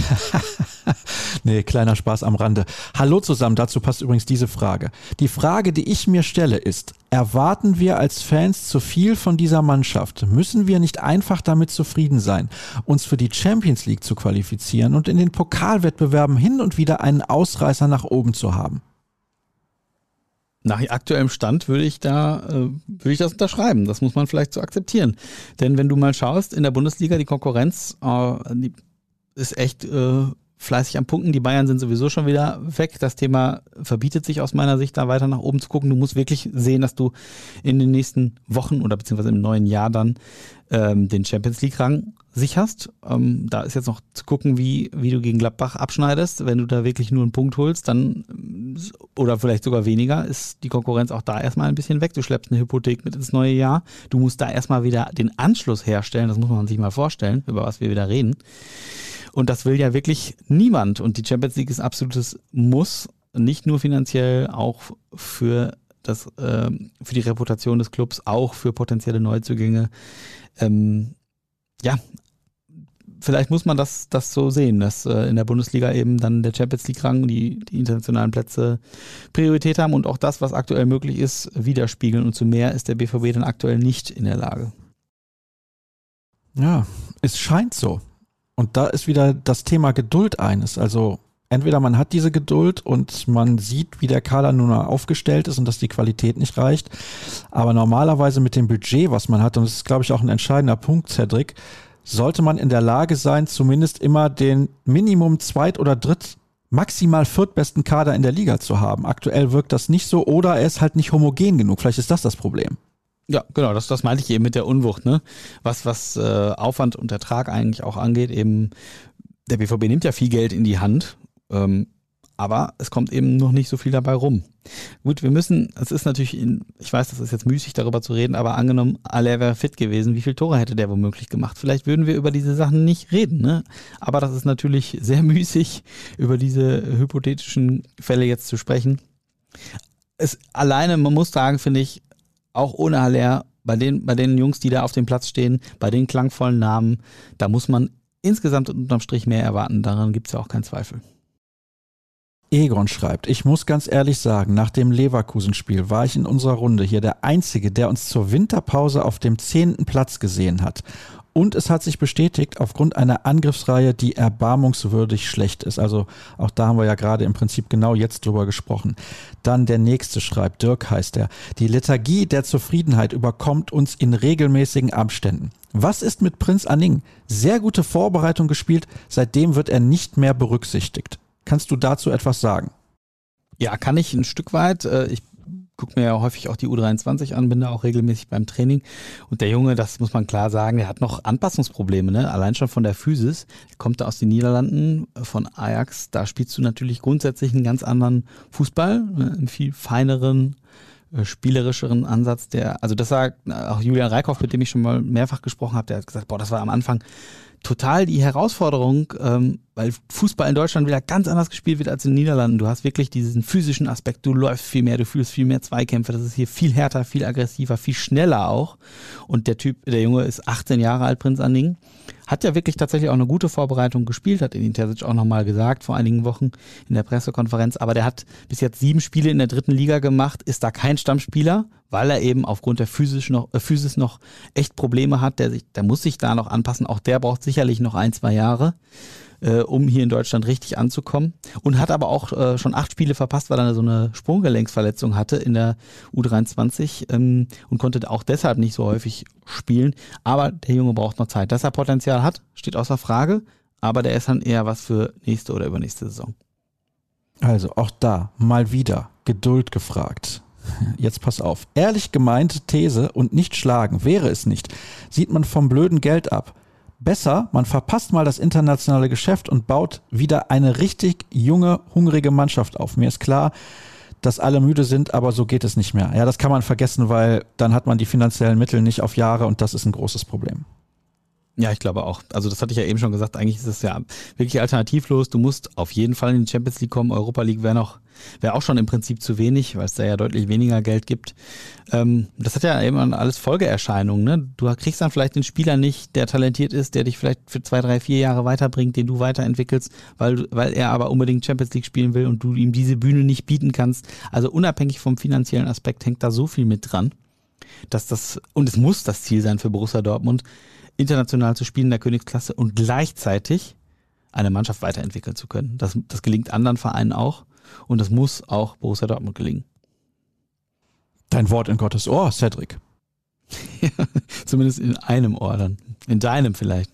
*laughs* nee, kleiner Spaß am Rande. Hallo zusammen, dazu passt übrigens diese Frage. Die Frage, die ich mir stelle, ist, erwarten wir als Fans zu viel von dieser Mannschaft? Müssen wir nicht einfach damit zufrieden sein, uns für die Champions League zu qualifizieren und in den Pokalwettbewerben hin und wieder einen Ausreißer nach oben zu haben? Nach aktuellem Stand würde ich da, äh, würde ich das unterschreiben. Das muss man vielleicht so akzeptieren. Denn wenn du mal schaust, in der Bundesliga, die Konkurrenz, äh, die ist echt äh, fleißig am Punkten. Die Bayern sind sowieso schon wieder weg. Das Thema verbietet sich aus meiner Sicht, da weiter nach oben zu gucken. Du musst wirklich sehen, dass du in den nächsten Wochen oder beziehungsweise im neuen Jahr dann ähm, den Champions League-Rang sicherst. Ähm, da ist jetzt noch zu gucken, wie, wie du gegen Gladbach abschneidest. Wenn du da wirklich nur einen Punkt holst, dann oder vielleicht sogar weniger, ist die Konkurrenz auch da erstmal ein bisschen weg. Du schleppst eine Hypothek mit ins neue Jahr. Du musst da erstmal wieder den Anschluss herstellen. Das muss man sich mal vorstellen, über was wir wieder reden. Und das will ja wirklich niemand. Und die Champions League ist absolutes Muss, nicht nur finanziell, auch für das, äh, für die Reputation des Clubs, auch für potenzielle Neuzugänge. Ähm, ja, vielleicht muss man das, das so sehen, dass äh, in der Bundesliga eben dann der Champions League-Rang, die, die internationalen Plätze Priorität haben und auch das, was aktuell möglich ist, widerspiegeln. Und zu mehr ist der BVB dann aktuell nicht in der Lage. Ja, es scheint so. Und da ist wieder das Thema Geduld eines. Also entweder man hat diese Geduld und man sieht, wie der Kader nun mal aufgestellt ist und dass die Qualität nicht reicht. Aber normalerweise mit dem Budget, was man hat, und das ist, glaube ich, auch ein entscheidender Punkt, Cedric, sollte man in der Lage sein, zumindest immer den Minimum zweit- oder dritt, maximal viertbesten Kader in der Liga zu haben. Aktuell wirkt das nicht so oder er ist halt nicht homogen genug. Vielleicht ist das das Problem. Ja, genau, das, das meinte ich eben mit der Unwucht, ne? Was, was äh, Aufwand und Ertrag eigentlich auch angeht, eben, der BVB nimmt ja viel Geld in die Hand, ähm, aber es kommt eben noch nicht so viel dabei rum. Gut, wir müssen, es ist natürlich, ich weiß, das ist jetzt müßig darüber zu reden, aber angenommen, Aller wäre fit gewesen, wie viele Tore hätte der womöglich gemacht? Vielleicht würden wir über diese Sachen nicht reden, ne? Aber das ist natürlich *laughs* sehr müßig, über diese hypothetischen Fälle jetzt zu sprechen. Es alleine, man muss sagen, finde ich, auch ohne Haller, bei den, bei den Jungs, die da auf dem Platz stehen, bei den klangvollen Namen, da muss man insgesamt unterm Strich mehr erwarten. Daran gibt es ja auch keinen Zweifel. Egon schreibt, ich muss ganz ehrlich sagen, nach dem Leverkusen-Spiel war ich in unserer Runde hier der Einzige, der uns zur Winterpause auf dem zehnten Platz gesehen hat. und es hat sich bestätigt aufgrund einer Angriffsreihe, die erbarmungswürdig schlecht ist. Also auch da haben wir ja gerade im Prinzip genau jetzt drüber gesprochen. Dann der nächste schreibt, Dirk heißt er, die Lethargie der Zufriedenheit überkommt uns in regelmäßigen Abständen. Was ist mit Prinz Anning? Sehr gute Vorbereitung gespielt, seitdem wird er nicht mehr berücksichtigt. Kannst du dazu etwas sagen? Ja, kann ich ein Stück weit. Äh, ich gucke mir ja häufig auch die U23 an, bin da auch regelmäßig beim Training. Und der Junge, das muss man klar sagen, der hat noch Anpassungsprobleme, ne? Allein schon von der Physis. Kommt da aus den Niederlanden von Ajax. Da spielst du natürlich grundsätzlich einen ganz anderen Fußball, ne? einen viel feineren, äh, spielerischeren Ansatz, der, also das sagt auch Julian Reikhoff, mit dem ich schon mal mehrfach gesprochen habe, der hat gesagt, boah, das war am Anfang total die Herausforderung, ähm, weil Fußball in Deutschland wieder ganz anders gespielt wird als in den Niederlanden. Du hast wirklich diesen physischen Aspekt, du läufst viel mehr, du fühlst viel mehr Zweikämpfe, das ist hier viel härter, viel aggressiver, viel schneller auch. Und der Typ, der Junge ist 18 Jahre alt, Prinz Anning, hat ja wirklich tatsächlich auch eine gute Vorbereitung gespielt, hat Edin Terzic auch nochmal gesagt vor einigen Wochen in der Pressekonferenz, aber der hat bis jetzt sieben Spiele in der dritten Liga gemacht, ist da kein Stammspieler, weil er eben aufgrund der Physis noch, äh, Physis noch echt Probleme hat, der, sich, der muss sich da noch anpassen, auch der braucht sicherlich noch ein, zwei Jahre äh, um hier in Deutschland richtig anzukommen. Und hat aber auch äh, schon acht Spiele verpasst, weil er so eine Sprunggelenksverletzung hatte in der U23 ähm, und konnte auch deshalb nicht so häufig spielen. Aber der Junge braucht noch Zeit. Dass er Potenzial hat, steht außer Frage. Aber der ist dann eher was für nächste oder übernächste Saison. Also auch da mal wieder Geduld gefragt. Jetzt pass auf. Ehrlich gemeinte These und nicht schlagen wäre es nicht. Sieht man vom blöden Geld ab. Besser, man verpasst mal das internationale Geschäft und baut wieder eine richtig junge, hungrige Mannschaft auf. Mir ist klar, dass alle müde sind, aber so geht es nicht mehr. Ja, das kann man vergessen, weil dann hat man die finanziellen Mittel nicht auf Jahre und das ist ein großes Problem. Ja, ich glaube auch. Also das hatte ich ja eben schon gesagt. Eigentlich ist es ja wirklich alternativlos. Du musst auf jeden Fall in die Champions League kommen. Europa League wäre noch, wäre auch schon im Prinzip zu wenig, weil es da ja deutlich weniger Geld gibt. Ähm, das hat ja eben alles Folgeerscheinungen. Ne? Du kriegst dann vielleicht den Spieler nicht, der talentiert ist, der dich vielleicht für zwei, drei, vier Jahre weiterbringt, den du weiterentwickelst, weil, weil er aber unbedingt Champions League spielen will und du ihm diese Bühne nicht bieten kannst. Also unabhängig vom finanziellen Aspekt hängt da so viel mit dran, dass das, und es muss das Ziel sein für Borussia Dortmund, international zu spielen in der Königsklasse und gleichzeitig eine Mannschaft weiterentwickeln zu können. Das, das gelingt anderen Vereinen auch und das muss auch Borussia Dortmund gelingen. Dein Wort in Gottes Ohr, Cedric. *laughs* zumindest in einem Ohr dann. In deinem vielleicht.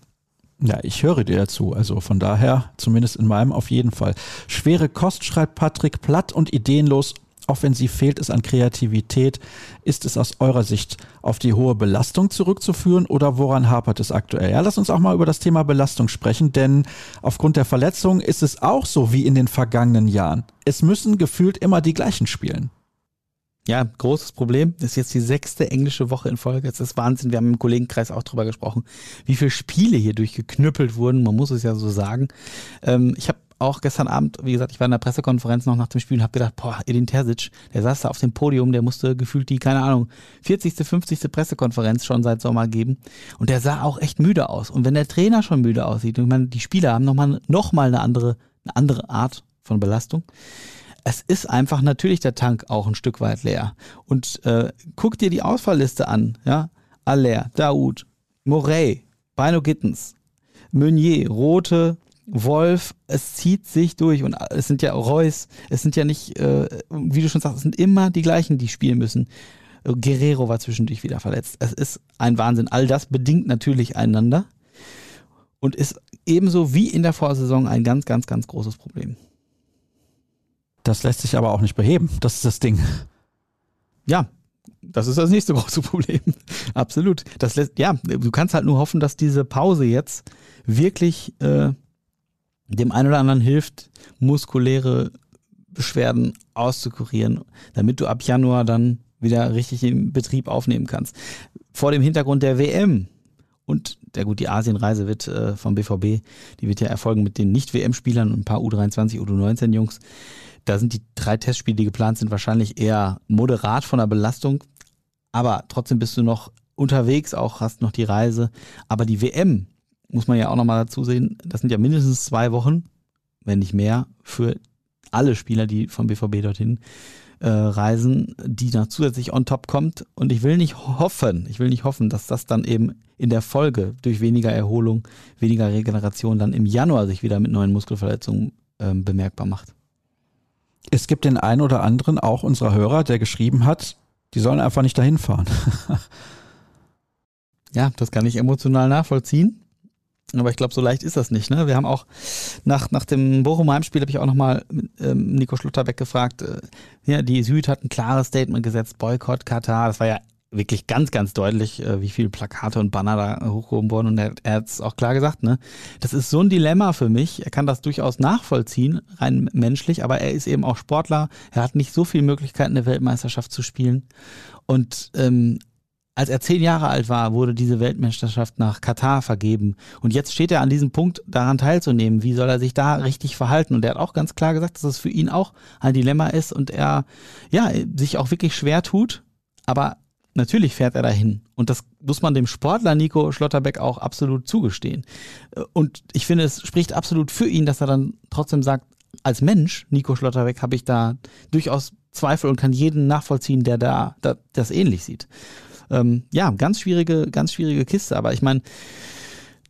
Ja, ich höre dir dazu. Also von daher, zumindest in meinem auf jeden Fall. Schwere Kost schreibt Patrick, platt und ideenlos offensiv fehlt es an Kreativität. Ist es aus eurer Sicht auf die hohe Belastung zurückzuführen oder woran hapert es aktuell? Ja, lass uns auch mal über das Thema Belastung sprechen, denn aufgrund der Verletzung ist es auch so wie in den vergangenen Jahren. Es müssen gefühlt immer die gleichen spielen. Ja, großes Problem. Das ist jetzt die sechste englische Woche in Folge. Das ist Wahnsinn. Wir haben im Kollegenkreis auch drüber gesprochen, wie viele Spiele hier durchgeknüppelt wurden. Man muss es ja so sagen. Ähm, ich habe auch gestern Abend, wie gesagt, ich war in der Pressekonferenz noch nach dem Spiel und habe gedacht, boah, Edin Terzic, der saß da auf dem Podium, der musste gefühlt die, keine Ahnung, 40., 50. Pressekonferenz schon seit Sommer geben. Und der sah auch echt müde aus. Und wenn der Trainer schon müde aussieht, und ich meine, die Spieler haben nochmal noch mal eine andere, eine andere Art von Belastung. Es ist einfach natürlich der Tank auch ein Stück weit leer. Und äh, guck dir die Ausfallliste an, ja. Aller, Daoud, Morey, Bino Gittens, Meunier, Rote, Wolf, es zieht sich durch und es sind ja Reus, es sind ja nicht, äh, wie du schon sagst, es sind immer die gleichen, die spielen müssen. Guerrero war zwischendurch wieder verletzt. Es ist ein Wahnsinn. All das bedingt natürlich einander und ist ebenso wie in der Vorsaison ein ganz, ganz, ganz großes Problem. Das lässt sich aber auch nicht beheben. Das ist das Ding. Ja, das ist das nächste große Problem. *laughs* Absolut. Das lässt, ja, du kannst halt nur hoffen, dass diese Pause jetzt wirklich äh, dem einen oder anderen hilft, muskuläre Beschwerden auszukurieren, damit du ab Januar dann wieder richtig im Betrieb aufnehmen kannst. Vor dem Hintergrund der WM und der gut, die Asienreise wird äh, vom BVB, die wird ja erfolgen mit den Nicht-WM-Spielern und ein paar U23, U19-Jungs. Da sind die drei Testspiele, die geplant sind, wahrscheinlich eher moderat von der Belastung. Aber trotzdem bist du noch unterwegs, auch hast noch die Reise. Aber die WM, muss man ja auch nochmal dazu sehen, das sind ja mindestens zwei Wochen, wenn nicht mehr, für alle Spieler, die vom BVB dorthin äh, reisen, die noch zusätzlich on top kommt. Und ich will nicht hoffen, ich will nicht hoffen, dass das dann eben in der Folge durch weniger Erholung, weniger Regeneration dann im Januar sich wieder mit neuen Muskelverletzungen äh, bemerkbar macht. Es gibt den einen oder anderen, auch unserer Hörer, der geschrieben hat, die sollen einfach nicht dahin fahren. *laughs* ja, das kann ich emotional nachvollziehen. Aber ich glaube, so leicht ist das nicht. Ne? Wir haben auch nach, nach dem Bochum-Heimspiel habe ich auch nochmal ähm, Nico Schlotterbeck gefragt. Äh, ja, die Süd hat ein klares Statement gesetzt, Boykott Katar. Das war ja wirklich ganz, ganz deutlich, äh, wie viele Plakate und Banner da hochgehoben wurden. Und er, er hat es auch klar gesagt, ne? Das ist so ein Dilemma für mich. Er kann das durchaus nachvollziehen, rein menschlich, aber er ist eben auch Sportler. Er hat nicht so viele Möglichkeiten, eine Weltmeisterschaft zu spielen. Und ähm, als er zehn Jahre alt war, wurde diese Weltmeisterschaft nach Katar vergeben. Und jetzt steht er an diesem Punkt, daran teilzunehmen. Wie soll er sich da richtig verhalten? Und er hat auch ganz klar gesagt, dass es für ihn auch ein Dilemma ist und er ja sich auch wirklich schwer tut. Aber Natürlich fährt er dahin. Und das muss man dem Sportler Nico Schlotterbeck auch absolut zugestehen. Und ich finde, es spricht absolut für ihn, dass er dann trotzdem sagt, als Mensch, Nico Schlotterbeck, habe ich da durchaus Zweifel und kann jeden nachvollziehen, der da, da das ähnlich sieht. Ähm, ja, ganz schwierige, ganz schwierige Kiste. Aber ich meine,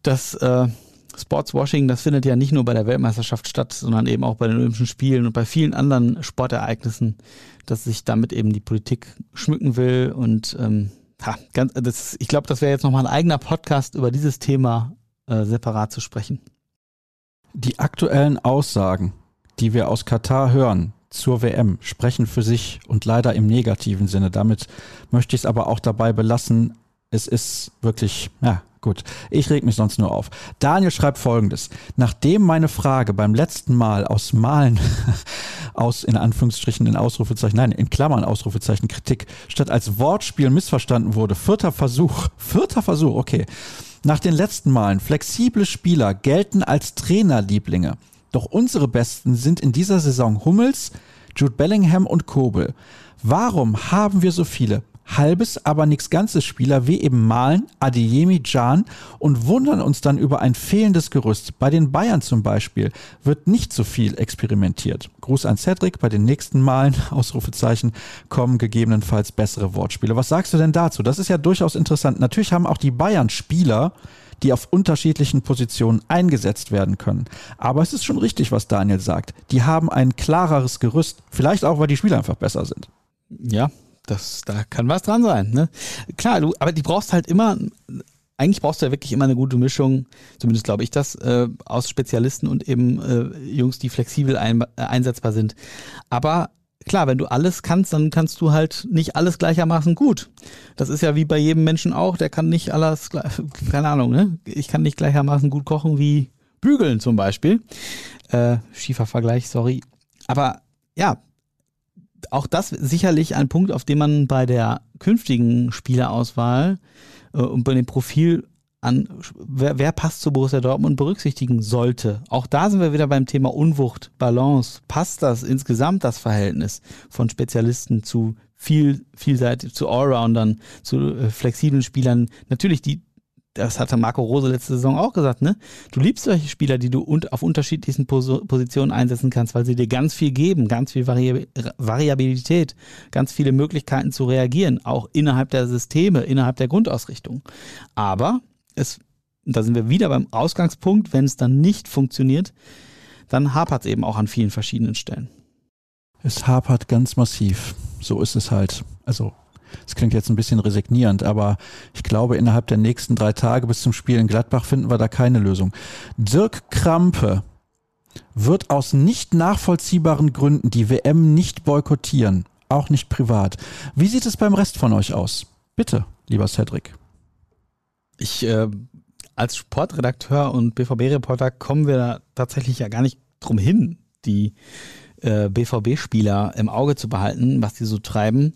das äh, Sportswashing, das findet ja nicht nur bei der Weltmeisterschaft statt, sondern eben auch bei den Olympischen Spielen und bei vielen anderen Sportereignissen dass sich damit eben die Politik schmücken will. Und ähm, ha, ganz, das, ich glaube, das wäre jetzt nochmal ein eigener Podcast über dieses Thema äh, separat zu sprechen. Die aktuellen Aussagen, die wir aus Katar hören zur WM, sprechen für sich und leider im negativen Sinne. Damit möchte ich es aber auch dabei belassen. Es ist wirklich, ja, Gut, ich reg mich sonst nur auf. Daniel schreibt folgendes. Nachdem meine Frage beim letzten Mal aus Malen, *laughs* aus in Anführungsstrichen in Ausrufezeichen, nein, in Klammern Ausrufezeichen Kritik, statt als Wortspiel missverstanden wurde, vierter Versuch, *laughs* vierter Versuch, okay. Nach den letzten Malen, flexible Spieler gelten als Trainerlieblinge. Doch unsere Besten sind in dieser Saison Hummels, Jude Bellingham und Kobel. Warum haben wir so viele? halbes, aber nichts ganzes Spieler wie eben Malen, Adeyemi, Can und wundern uns dann über ein fehlendes Gerüst. Bei den Bayern zum Beispiel wird nicht so viel experimentiert. Gruß an Cedric, bei den nächsten Malen, *laughs* Ausrufezeichen, kommen gegebenenfalls bessere Wortspiele. Was sagst du denn dazu? Das ist ja durchaus interessant. Natürlich haben auch die Bayern Spieler, die auf unterschiedlichen Positionen eingesetzt werden können. Aber es ist schon richtig, was Daniel sagt. Die haben ein klareres Gerüst. Vielleicht auch, weil die Spieler einfach besser sind. Ja, das, da kann was dran sein. Ne? Klar, du, aber die brauchst halt immer, eigentlich brauchst du ja wirklich immer eine gute Mischung, zumindest glaube ich das, äh, aus Spezialisten und eben äh, Jungs, die flexibel ein, äh, einsetzbar sind. Aber klar, wenn du alles kannst, dann kannst du halt nicht alles gleichermaßen gut. Das ist ja wie bei jedem Menschen auch, der kann nicht alles, *laughs* keine Ahnung, ne? Ich kann nicht gleichermaßen gut kochen wie bügeln zum Beispiel. Äh, schiefer Vergleich, sorry. Aber ja, auch das sicherlich ein Punkt, auf den man bei der künftigen Spielerauswahl äh, und bei dem Profil an, wer, wer, passt zu Borussia Dortmund berücksichtigen sollte. Auch da sind wir wieder beim Thema Unwucht, Balance. Passt das insgesamt das Verhältnis von Spezialisten zu viel, vielseitig, zu Allroundern, zu äh, flexiblen Spielern? Natürlich, die, das hatte Marco Rose letzte Saison auch gesagt, ne? Du liebst solche Spieler, die du auf unterschiedlichsten Positionen einsetzen kannst, weil sie dir ganz viel geben, ganz viel Variabilität, ganz viele Möglichkeiten zu reagieren, auch innerhalb der Systeme, innerhalb der Grundausrichtung. Aber es, da sind wir wieder beim Ausgangspunkt, wenn es dann nicht funktioniert, dann hapert es eben auch an vielen verschiedenen Stellen. Es hapert ganz massiv. So ist es halt. Also das klingt jetzt ein bisschen resignierend, aber ich glaube, innerhalb der nächsten drei Tage bis zum Spiel in Gladbach finden wir da keine Lösung. Dirk Krampe wird aus nicht nachvollziehbaren Gründen die WM nicht boykottieren, auch nicht privat. Wie sieht es beim Rest von euch aus? Bitte, lieber Cedric. Ich äh, als Sportredakteur und BVB-Reporter kommen wir da tatsächlich ja gar nicht drum hin, die äh, BVB-Spieler im Auge zu behalten, was die so treiben.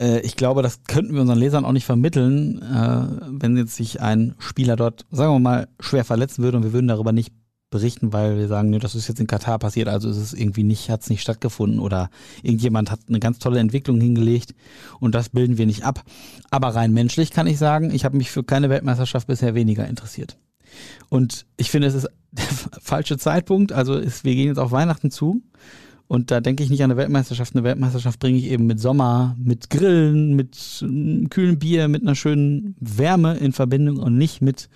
Äh, ich glaube, das könnten wir unseren Lesern auch nicht vermitteln, äh, wenn jetzt sich ein Spieler dort, sagen wir mal, schwer verletzen würde und wir würden darüber nicht berichten, weil wir sagen, nee, das ist jetzt in Katar passiert, also ist es irgendwie nicht, hat es nicht stattgefunden oder irgendjemand hat eine ganz tolle Entwicklung hingelegt und das bilden wir nicht ab. Aber rein menschlich kann ich sagen, ich habe mich für keine Weltmeisterschaft bisher weniger interessiert. Und ich finde, es ist der *laughs* falsche Zeitpunkt. Also ist, wir gehen jetzt auf Weihnachten zu Und da denke ich nicht an eine Weltmeisterschaft. Eine Weltmeisterschaft bringe ich eben mit Sommer, mit Grillen, mit kühlem Bier, mit einer schönen Wärme in Verbindung und nicht mit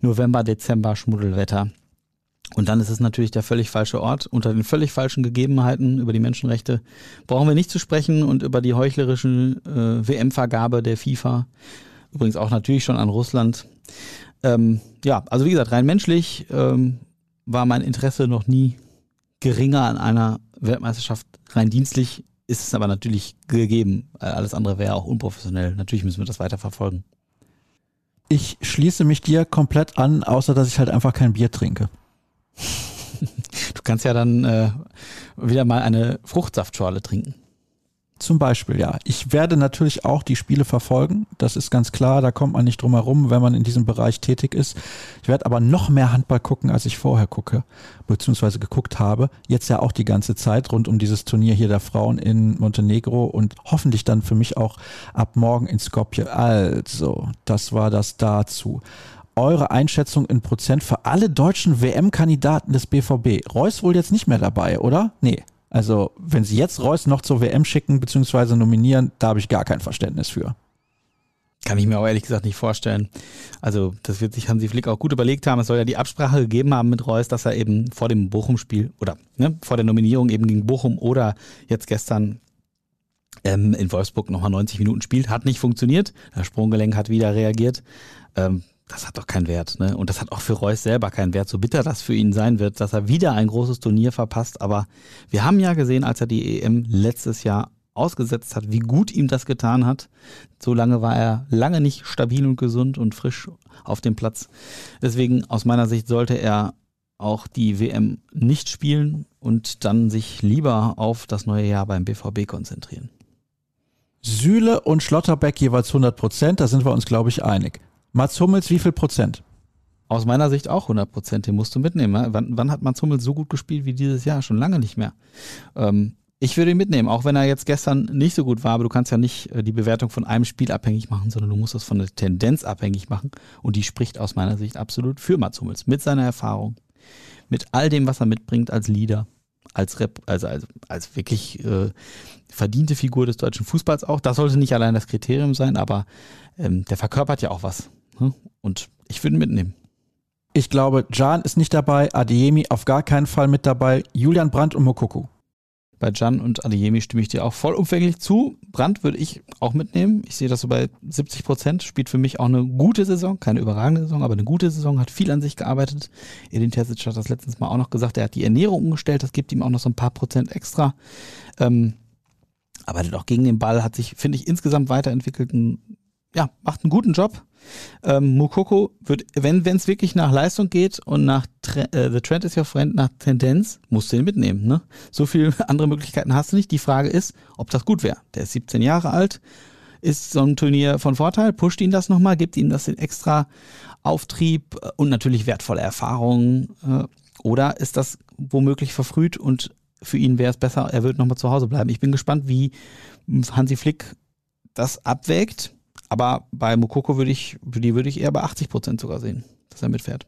November, Dezember, Schmuddelwetter. Und dann ist es natürlich der völlig falsche Ort. Unter den völlig falschen Gegebenheiten über die Menschenrechte brauchen wir nicht zu sprechen und über die heuchlerische äh, WM-Vergabe der FIFA. Übrigens auch natürlich schon an Russland. Ähm, ja, also wie gesagt, rein menschlich ähm, war mein Interesse noch nie geringer an einer Weltmeisterschaft. Rein dienstlich ist es aber natürlich gegeben. Alles andere wäre auch unprofessionell. Natürlich müssen wir das weiter verfolgen. Ich schließe mich dir komplett an, außer dass ich halt einfach kein Bier trinke. *laughs* Du kannst ja dann äh, wieder mal eine Fruchtsaftschorle trinken. Zum Beispiel, ja. Ich werde natürlich auch die Spiele verfolgen. Das ist ganz klar. Da kommt man nicht drum herum, wenn man in diesem Bereich tätig ist. Ich werde aber noch mehr Handball gucken, als ich vorher gucke, beziehungsweise geguckt habe. Jetzt ja auch die ganze Zeit rund um dieses Turnier hier der Frauen in Montenegro und hoffentlich dann für mich auch ab morgen in Skopje. Also, das war das dazu eure Einschätzung in Prozent für alle deutschen WM-Kandidaten des BVB? Reus wohl jetzt nicht mehr dabei, oder? Nee. Also, wenn sie jetzt Reus noch zur WM schicken bzw. nominieren, da habe ich gar kein Verständnis für. Kann ich mir auch ehrlich gesagt nicht vorstellen. Also, das wird sich Hansi Flick auch gut überlegt haben. Es soll ja die Absprache gegeben haben mit Reus, dass er eben vor dem Bochum-Spiel oder ne, vor der Nominierung eben gegen Bochum oder jetzt gestern ähm, in Wolfsburg nochmal 90 Minuten spielt. Hat nicht funktioniert. Das Sprunggelenk hat wieder reagiert. Ähm, das hat doch keinen Wert. Ne? Und das hat auch für Reus selber keinen Wert, so bitter das für ihn sein wird, dass er wieder ein großes Turnier verpasst. Aber wir haben ja gesehen, als er die EM letztes Jahr ausgesetzt hat, wie gut ihm das getan hat. So lange war er lange nicht stabil und gesund und frisch auf dem Platz. Deswegen aus meiner Sicht sollte er auch die WM nicht spielen und dann sich lieber auf das neue Jahr beim BVB konzentrieren. Sühle und Schlotterbeck jeweils 100 Prozent, da sind wir uns, glaube ich, einig. Mats Hummels, wie viel Prozent? Aus meiner Sicht auch 100 Prozent, den musst du mitnehmen. Ne? Wann, wann, hat Mats Hummels so gut gespielt wie dieses Jahr? Schon lange nicht mehr. Ähm, ich würde ihn mitnehmen, auch wenn er jetzt gestern nicht so gut war, aber du kannst ja nicht äh, die Bewertung von einem Spiel abhängig machen, sondern du musst das von der Tendenz abhängig machen. Und die spricht aus meiner Sicht absolut für Mats Hummels. Mit seiner Erfahrung, mit all dem, was er mitbringt als Leader, als, Rep, also als, als wirklich äh, verdiente Figur des deutschen Fußballs auch. Das sollte nicht allein das Kriterium sein, aber ähm, der verkörpert ja auch was. Hm? Und ich würde ihn mitnehmen. Ich glaube, Jan ist nicht dabei, Adeyemi auf gar keinen Fall mit dabei, Julian Brandt und Mokoku. Bei Jan und Adeyemi stimme ich dir auch vollumfänglich zu. Brandt würde ich auch mitnehmen. Ich sehe das so bei 70 Prozent. Spielt für mich auch eine gute Saison. Keine überragende Saison, aber eine gute Saison. Hat viel an sich gearbeitet. Edin Terzic hat das letztens mal auch noch gesagt. Er hat die Ernährung umgestellt. Das gibt ihm auch noch so ein paar Prozent extra. Ähm, arbeitet auch gegen den Ball. Hat sich, finde ich, insgesamt weiterentwickelt. Ja, macht einen guten Job. Ähm, Mukoko wird, wenn es wirklich nach Leistung geht und nach Tre äh, The Trend is your friend, nach Tendenz, musst du ihn mitnehmen. Ne? So viele *laughs* andere Möglichkeiten hast du nicht. Die Frage ist, ob das gut wäre. Der ist 17 Jahre alt. Ist so ein Turnier von Vorteil? Pusht ihn das nochmal? Gibt ihm das den extra Auftrieb und natürlich wertvolle Erfahrungen? Äh, oder ist das womöglich verfrüht und für ihn wäre es besser, er wird nochmal zu Hause bleiben? Ich bin gespannt, wie Hansi Flick das abwägt aber bei Mukoko würde ich, die würde ich eher bei 80 Prozent sogar sehen, dass er mitfährt.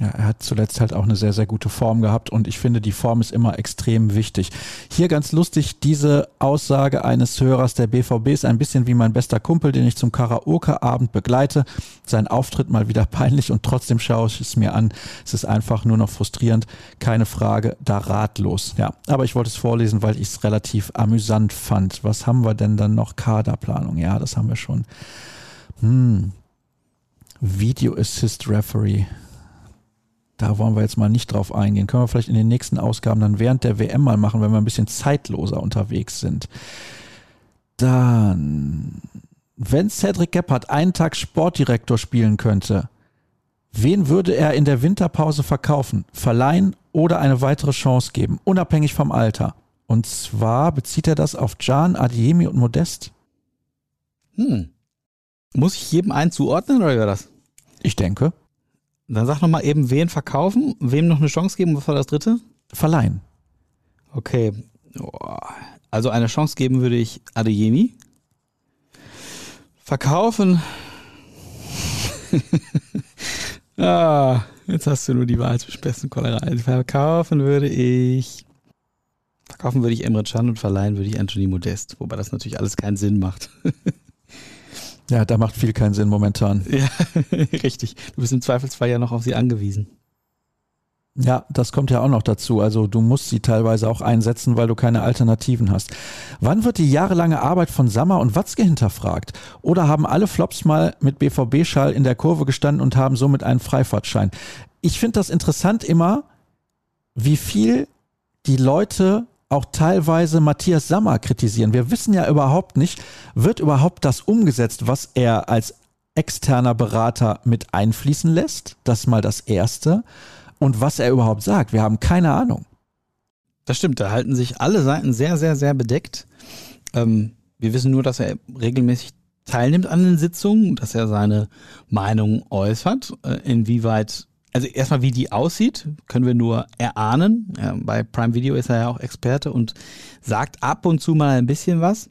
Ja, er hat zuletzt halt auch eine sehr, sehr gute Form gehabt und ich finde, die Form ist immer extrem wichtig. Hier ganz lustig, diese Aussage eines Hörers der BVB ist ein bisschen wie mein bester Kumpel, den ich zum Karaoke-Abend begleite. Sein Auftritt mal wieder *laughs* peinlich und trotzdem schaue ich es mir an. Es ist einfach nur noch frustrierend, keine Frage, da ratlos. Ja, aber ich wollte es vorlesen, weil ich es relativ amüsant fand. Was haben wir denn dann noch? Kaderplanung, ja, das haben wir schon. Hm. Video Assist Referee. Da wollen wir jetzt mal nicht drauf eingehen. Können wir vielleicht in den nächsten Ausgaben dann während der WM mal machen, wenn wir ein bisschen zeitloser unterwegs sind. Dann, wenn Cedric Gebhardt einen Tag Sportdirektor spielen könnte, wen würde er in der Winterpause verkaufen, verleihen oder eine weitere Chance geben, unabhängig vom Alter? Und zwar bezieht er das auf Can, Adiemi und Modest? Hm. Muss ich jedem einen zuordnen oder wie war das? Ich denke. Dann sag nochmal eben, wen verkaufen, wem noch eine Chance geben, was war das dritte? Verleihen. Okay. Also eine Chance geben würde ich Adeyemi. Verkaufen. *laughs* ah, jetzt hast du nur die Wahl zwischen besten Kollerei. Verkaufen würde ich Verkaufen würde ich Emre Can und verleihen würde ich Anthony Modest, wobei das natürlich alles keinen Sinn macht. *laughs* ja, da macht viel keinen Sinn momentan. *laughs* Ja, richtig. Du bist im Zweifelsfall ja noch auf sie angewiesen. Ja, das kommt ja auch noch dazu. Also du musst sie teilweise auch einsetzen, weil du keine Alternativen hast. Wann wird die jahrelange Arbeit von Sammer und Watzke hinterfragt? Oder haben alle Flops mal mit BVB-Schall in der Kurve gestanden und haben somit einen Freifahrtschein? Ich finde das interessant immer, wie viel die Leute auch teilweise Matthias Sammer kritisieren. Wir wissen ja überhaupt nicht, wird überhaupt das umgesetzt, was er als externer Berater mit einfließen lässt? Das mal das Erste und was er überhaupt sagt. Wir haben keine Ahnung. Das stimmt, da halten sich alle Seiten sehr, sehr, sehr bedeckt. Ähm, wir wissen nur, dass er regelmäßig teilnimmt an den Sitzungen, dass er seine Meinung äußert. Äh, inwieweit, also erstmal wie die aussieht, können wir nur erahnen. Bei Prime Video ist er ja auch Experte und sagt ab und zu mal ein bisschen was.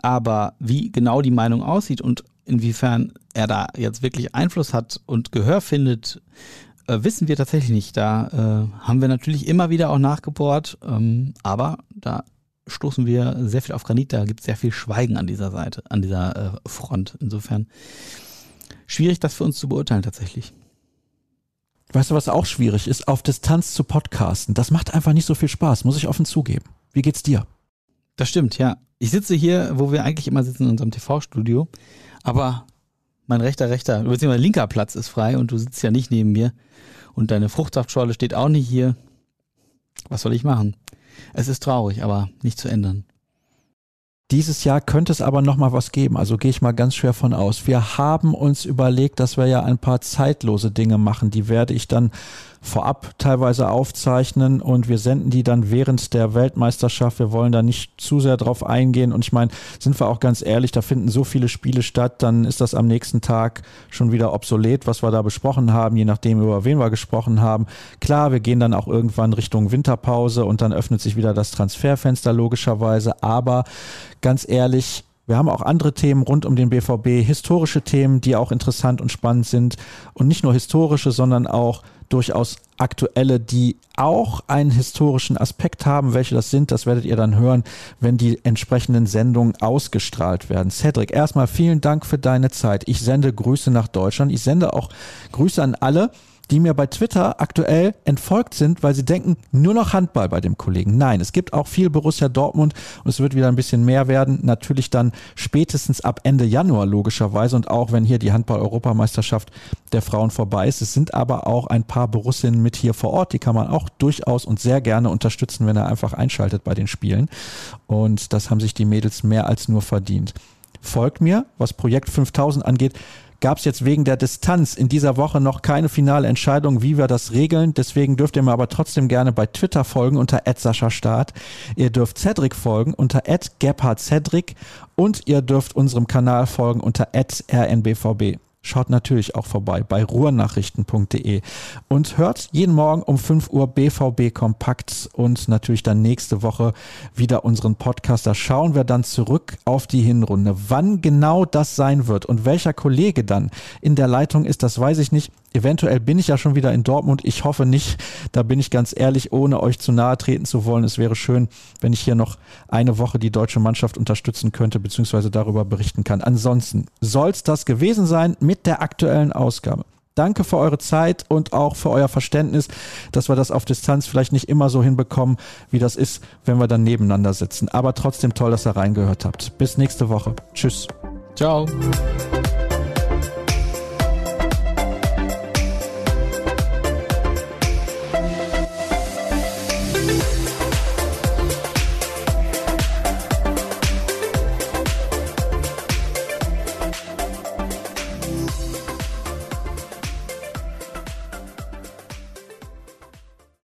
Aber wie genau die Meinung aussieht und inwiefern er da jetzt wirklich Einfluss hat und Gehör findet, äh, wissen wir tatsächlich nicht. Da äh, haben wir natürlich immer wieder auch nachgebohrt, ähm, aber da stoßen wir sehr viel auf Granit. Da gibt es sehr viel Schweigen an dieser Seite, an dieser äh, Front. Insofern schwierig, das für uns zu beurteilen tatsächlich. Weißt du, was auch schwierig ist? Auf Distanz zu podcasten. Das macht einfach nicht so viel Spaß, muss ich offen zugeben. Wie geht's dir? Das stimmt, ja. Ich sitze hier, wo wir eigentlich immer sitzen in unserem TV-Studio, aber mein rechter, rechter, beziehungsweise linker Platz ist frei und du sitzt ja nicht neben mir. Und deine Fruchtsaftschorle steht auch nicht hier. Was soll ich machen? Es ist traurig, aber nicht zu ändern. Dieses Jahr könnte es aber noch mal was geben. Also gehe ich mal ganz schwer von aus. Wir haben uns überlegt, dass wir ja ein paar zeitlose Dinge machen. Die werde ich dann vorab teilweise aufzeichnen und wir senden die dann während der Weltmeisterschaft. Wir wollen da nicht zu sehr drauf eingehen und ich meine, sind wir auch ganz ehrlich, da finden so viele Spiele statt, dann ist das am nächsten Tag schon wieder obsolet, was wir da besprochen haben, je nachdem über wen wir gesprochen haben. Klar, wir gehen dann auch irgendwann Richtung Winterpause und dann öffnet sich wieder das Transferfenster logischerweise, aber ganz ehrlich, wir haben auch andere Themen rund um den BVB, historische Themen, die auch interessant und spannend sind. Und nicht nur historische, sondern auch durchaus aktuelle, die auch einen historischen Aspekt haben. Welche das sind, das werdet ihr dann hören, wenn die entsprechenden Sendungen ausgestrahlt werden. Cedric, erstmal vielen Dank für deine Zeit. Ich sende Grüße nach Deutschland. Ich sende auch Grüße an alle, die mir bei Twitter aktuell entfolgt sind, weil sie denken, nur noch Handball bei dem Kollegen. Nein, es gibt auch viel Borussia Dortmund und es wird wieder ein bisschen mehr werden. Natürlich dann spätestens ab Ende Januar logischerweise und auch wenn hier die Handball-Europameisterschaft der Frauen vorbei ist. Es sind aber auch ein paar Borussinnen mit hier vor Ort, die kann man auch durchaus und sehr gerne unterstützen, wenn er einfach einschaltet bei den Spielen. Und das haben sich die Mädels mehr als nur verdient. Folgt mir, was Projekt 5000 angeht gab es jetzt wegen der Distanz in dieser Woche noch keine finale Entscheidung, wie wir das regeln. Deswegen dürft ihr mir aber trotzdem gerne bei Twitter folgen unter Start. Ihr dürft Cedric folgen unter Cedric und ihr dürft unserem Kanal folgen unter rnbvb. Schaut natürlich auch vorbei bei ruhrnachrichten.de und hört jeden Morgen um 5 Uhr BVB Kompakt und natürlich dann nächste Woche wieder unseren Podcast. Da schauen wir dann zurück auf die Hinrunde. Wann genau das sein wird und welcher Kollege dann in der Leitung ist, das weiß ich nicht. Eventuell bin ich ja schon wieder in Dortmund. Ich hoffe nicht. Da bin ich ganz ehrlich, ohne euch zu nahe treten zu wollen. Es wäre schön, wenn ich hier noch eine Woche die deutsche Mannschaft unterstützen könnte, beziehungsweise darüber berichten kann. Ansonsten soll es das gewesen sein mit der aktuellen Ausgabe. Danke für eure Zeit und auch für euer Verständnis, dass wir das auf Distanz vielleicht nicht immer so hinbekommen, wie das ist, wenn wir dann nebeneinander sitzen. Aber trotzdem toll, dass ihr reingehört habt. Bis nächste Woche. Tschüss. Ciao.